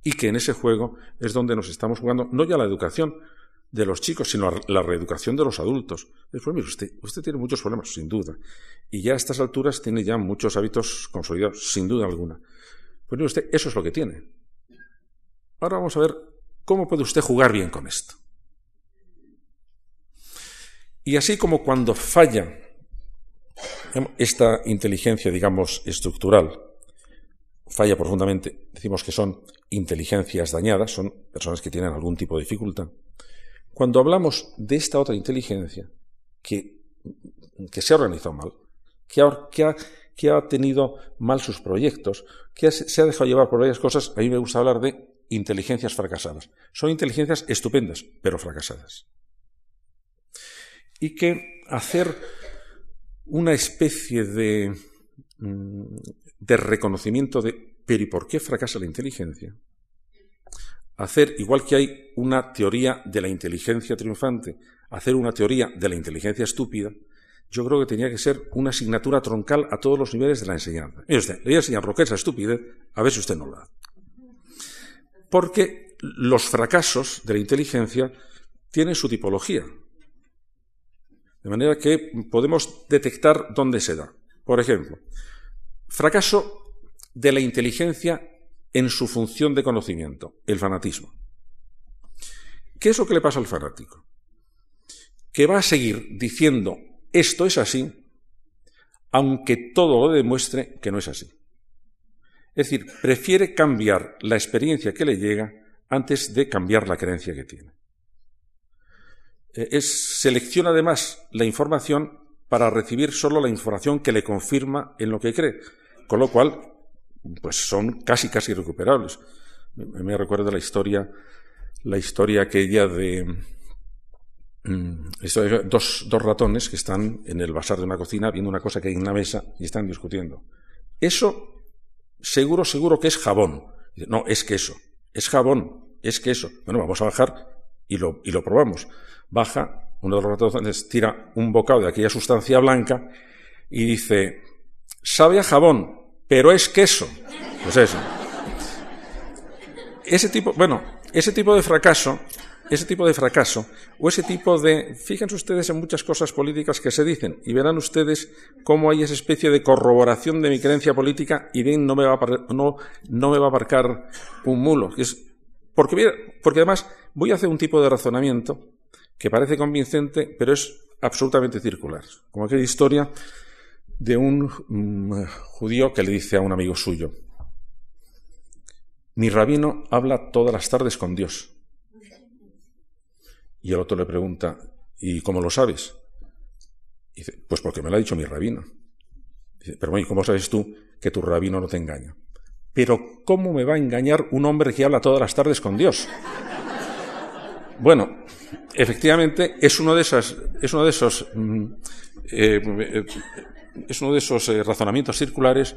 y que en ese juego es donde nos estamos jugando no ya la educación de los chicos, sino la reeducación de los adultos. Después, mire, usted, usted tiene muchos problemas, sin duda, y ya a estas alturas tiene ya muchos hábitos consolidados, sin duda alguna. Pues mire usted, eso es lo que tiene. Ahora vamos a ver cómo puede usted jugar bien con esto. Y así como cuando falla esta inteligencia, digamos, estructural, falla profundamente, decimos que son inteligencias dañadas, son personas que tienen algún tipo de dificultad. Cuando hablamos de esta otra inteligencia que, que se ha organizado mal, que ha, que, ha, que ha, tenido mal sus proyectos, que se ha dejado llevar por varias cosas, a mí me gusta hablar de inteligencias fracasadas. Son inteligencias estupendas, pero fracasadas. Y que hacer una especie de, mm, de reconocimiento de pero ¿y por qué fracasa la inteligencia? Hacer, igual que hay una teoría de la inteligencia triunfante, hacer una teoría de la inteligencia estúpida, yo creo que tenía que ser una asignatura troncal a todos los niveles de la enseñanza. Mire usted, le voy a enseñar lo es la estupidez, a ver si usted no lo da. Porque los fracasos de la inteligencia tienen su tipología. De manera que podemos detectar dónde se da. Por ejemplo, fracaso de la inteligencia en su función de conocimiento, el fanatismo. ¿Qué es lo que le pasa al fanático? Que va a seguir diciendo esto es así, aunque todo lo demuestre que no es así. Es decir, prefiere cambiar la experiencia que le llega antes de cambiar la creencia que tiene. Eh, es, selecciona además la información para recibir solo la información que le confirma en lo que cree, con lo cual pues son casi casi recuperables. Me recuerdo la historia, la historia aquella de mm, dos, dos ratones que están en el basar de una cocina viendo una cosa que hay en una mesa y están discutiendo. Eso seguro, seguro que es jabón. No, es queso. Es jabón, es queso. Bueno, vamos a bajar y lo, y lo probamos. Baja, uno de los ratones tira un bocado de aquella sustancia blanca y dice, sabe a jabón, pero es queso. Pues eso. Ese tipo, bueno, ese tipo de fracaso, ese tipo de fracaso, o ese tipo de, fíjense ustedes en muchas cosas políticas que se dicen, y verán ustedes cómo hay esa especie de corroboración de mi creencia política y bien no me va a, no, no me va a aparcar un mulo. Es, porque, porque además voy a hacer un tipo de razonamiento que parece convincente, pero es absolutamente circular. Como aquella historia de un mm, judío que le dice a un amigo suyo, mi rabino habla todas las tardes con Dios. Y el otro le pregunta, ¿y cómo lo sabes? dice, pues porque me lo ha dicho mi rabino. Dice, pero bueno, ¿y cómo sabes tú que tu rabino no te engaña? Pero ¿cómo me va a engañar un hombre que habla todas las tardes con Dios? Bueno, efectivamente es uno de esos, es uno de esos, mm, eh, es uno de esos eh, razonamientos circulares.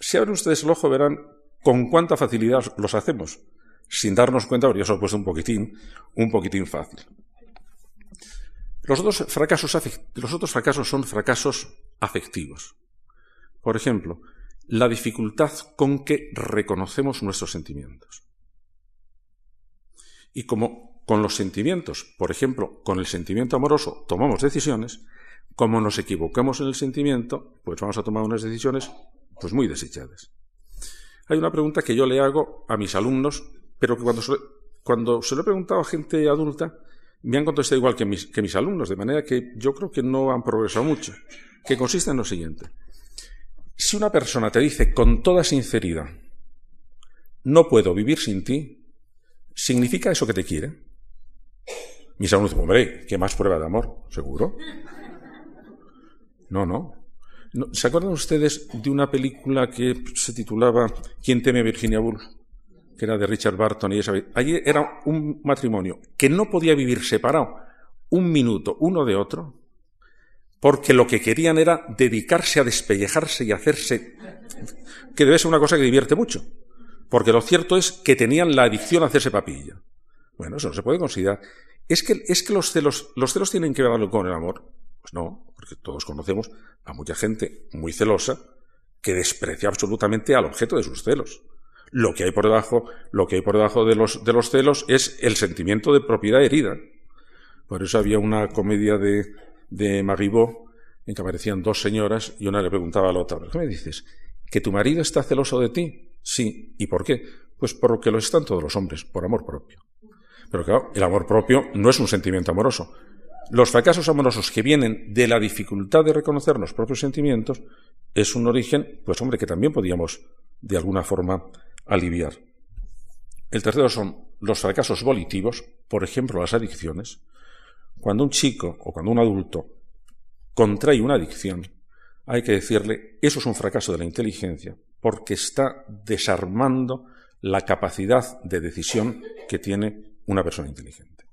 Si abren ustedes el ojo verán con cuánta facilidad los hacemos, sin darnos cuenta, porque eso ha puesto un poquitín, un poquitín fácil. Los otros, fracasos, los otros fracasos son fracasos afectivos. Por ejemplo, la dificultad con que reconocemos nuestros sentimientos. Y como con los sentimientos, por ejemplo, con el sentimiento amoroso, tomamos decisiones, como nos equivocamos en el sentimiento, pues vamos a tomar unas decisiones pues muy desechadas. Hay una pregunta que yo le hago a mis alumnos, pero cuando se, cuando se lo he preguntado a gente adulta, me han contestado igual que mis, que mis alumnos, de manera que yo creo que no han progresado mucho, que consiste en lo siguiente. Si una persona te dice con toda sinceridad, no puedo vivir sin ti, ¿significa eso que te quiere? Mis alumnos dicen, hombre, ¿qué más prueba de amor? ¿Seguro? No, no. ¿Se acuerdan ustedes de una película que se titulaba ¿Quién teme a Virginia Woolf? Que era de Richard Barton y esa. Allí era un matrimonio que no podía vivir separado un minuto uno de otro, porque lo que querían era dedicarse a despellejarse y hacerse. que debe ser una cosa que divierte mucho. Porque lo cierto es que tenían la adicción a hacerse papilla. Bueno, eso no se puede considerar. Es que, es que los celos, los celos tienen que ver algo con el amor. Pues no, porque todos conocemos a mucha gente muy celosa que desprecia absolutamente al objeto de sus celos. Lo que hay por debajo, lo que hay por debajo de los, de los celos es el sentimiento de propiedad herida. Por eso había una comedia de, de Maribot en que aparecían dos señoras y una le preguntaba a la otra, ¿qué me dices? ¿Que tu marido está celoso de ti? Sí. ¿Y por qué? Pues por lo lo están todos los hombres, por amor propio. Pero claro, el amor propio no es un sentimiento amoroso, los fracasos amorosos que vienen de la dificultad de reconocer los propios sentimientos es un origen, pues hombre, que también podíamos de alguna forma aliviar. El tercero son los fracasos volitivos, por ejemplo, las adicciones. Cuando un chico o cuando un adulto contrae una adicción, hay que decirle, eso es un fracaso de la inteligencia, porque está desarmando la capacidad de decisión que tiene una persona inteligente.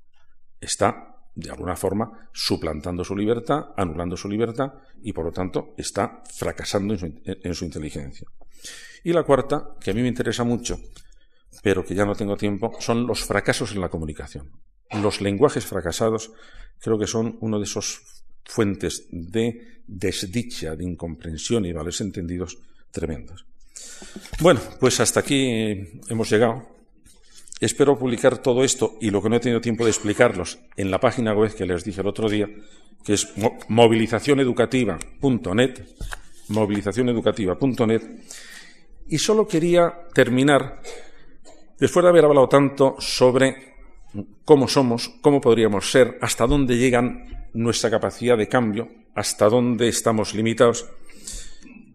Está de alguna forma suplantando su libertad, anulando su libertad y por lo tanto está fracasando en su, inteligencia. Y la cuarta, que a mí me interesa mucho, pero que ya no tengo tiempo, son los fracasos en la comunicación. Los lenguajes fracasados creo que son uno de esos fuentes de desdicha, de incomprensión y vales entendidos tremendos. Bueno, pues hasta aquí hemos llegado. Espero publicar todo esto y lo que no he tenido tiempo de explicarlos en la página web que les dije el otro día, que es movilizacioneducativa.net, movilizacioneducativa.net. Y solo quería terminar, después de haber hablado tanto sobre cómo somos, cómo podríamos ser, hasta dónde llegan nuestra capacidad de cambio, hasta dónde estamos limitados,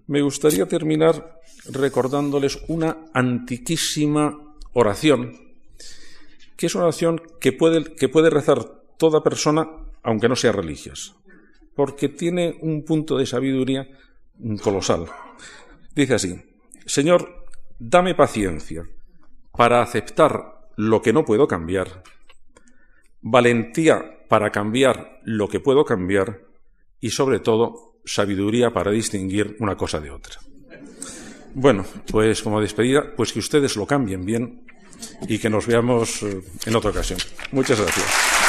me gustaría terminar recordándoles una antiquísima oración que es una oración que puede, que puede rezar toda persona, aunque no sea religiosa, porque tiene un punto de sabiduría colosal. Dice así, Señor, dame paciencia para aceptar lo que no puedo cambiar, valentía para cambiar lo que puedo cambiar y sobre todo sabiduría para distinguir una cosa de otra. Bueno, pues como despedida, pues que ustedes lo cambien bien y que nos veamos eh, en otra ocasión. Muchas gracias.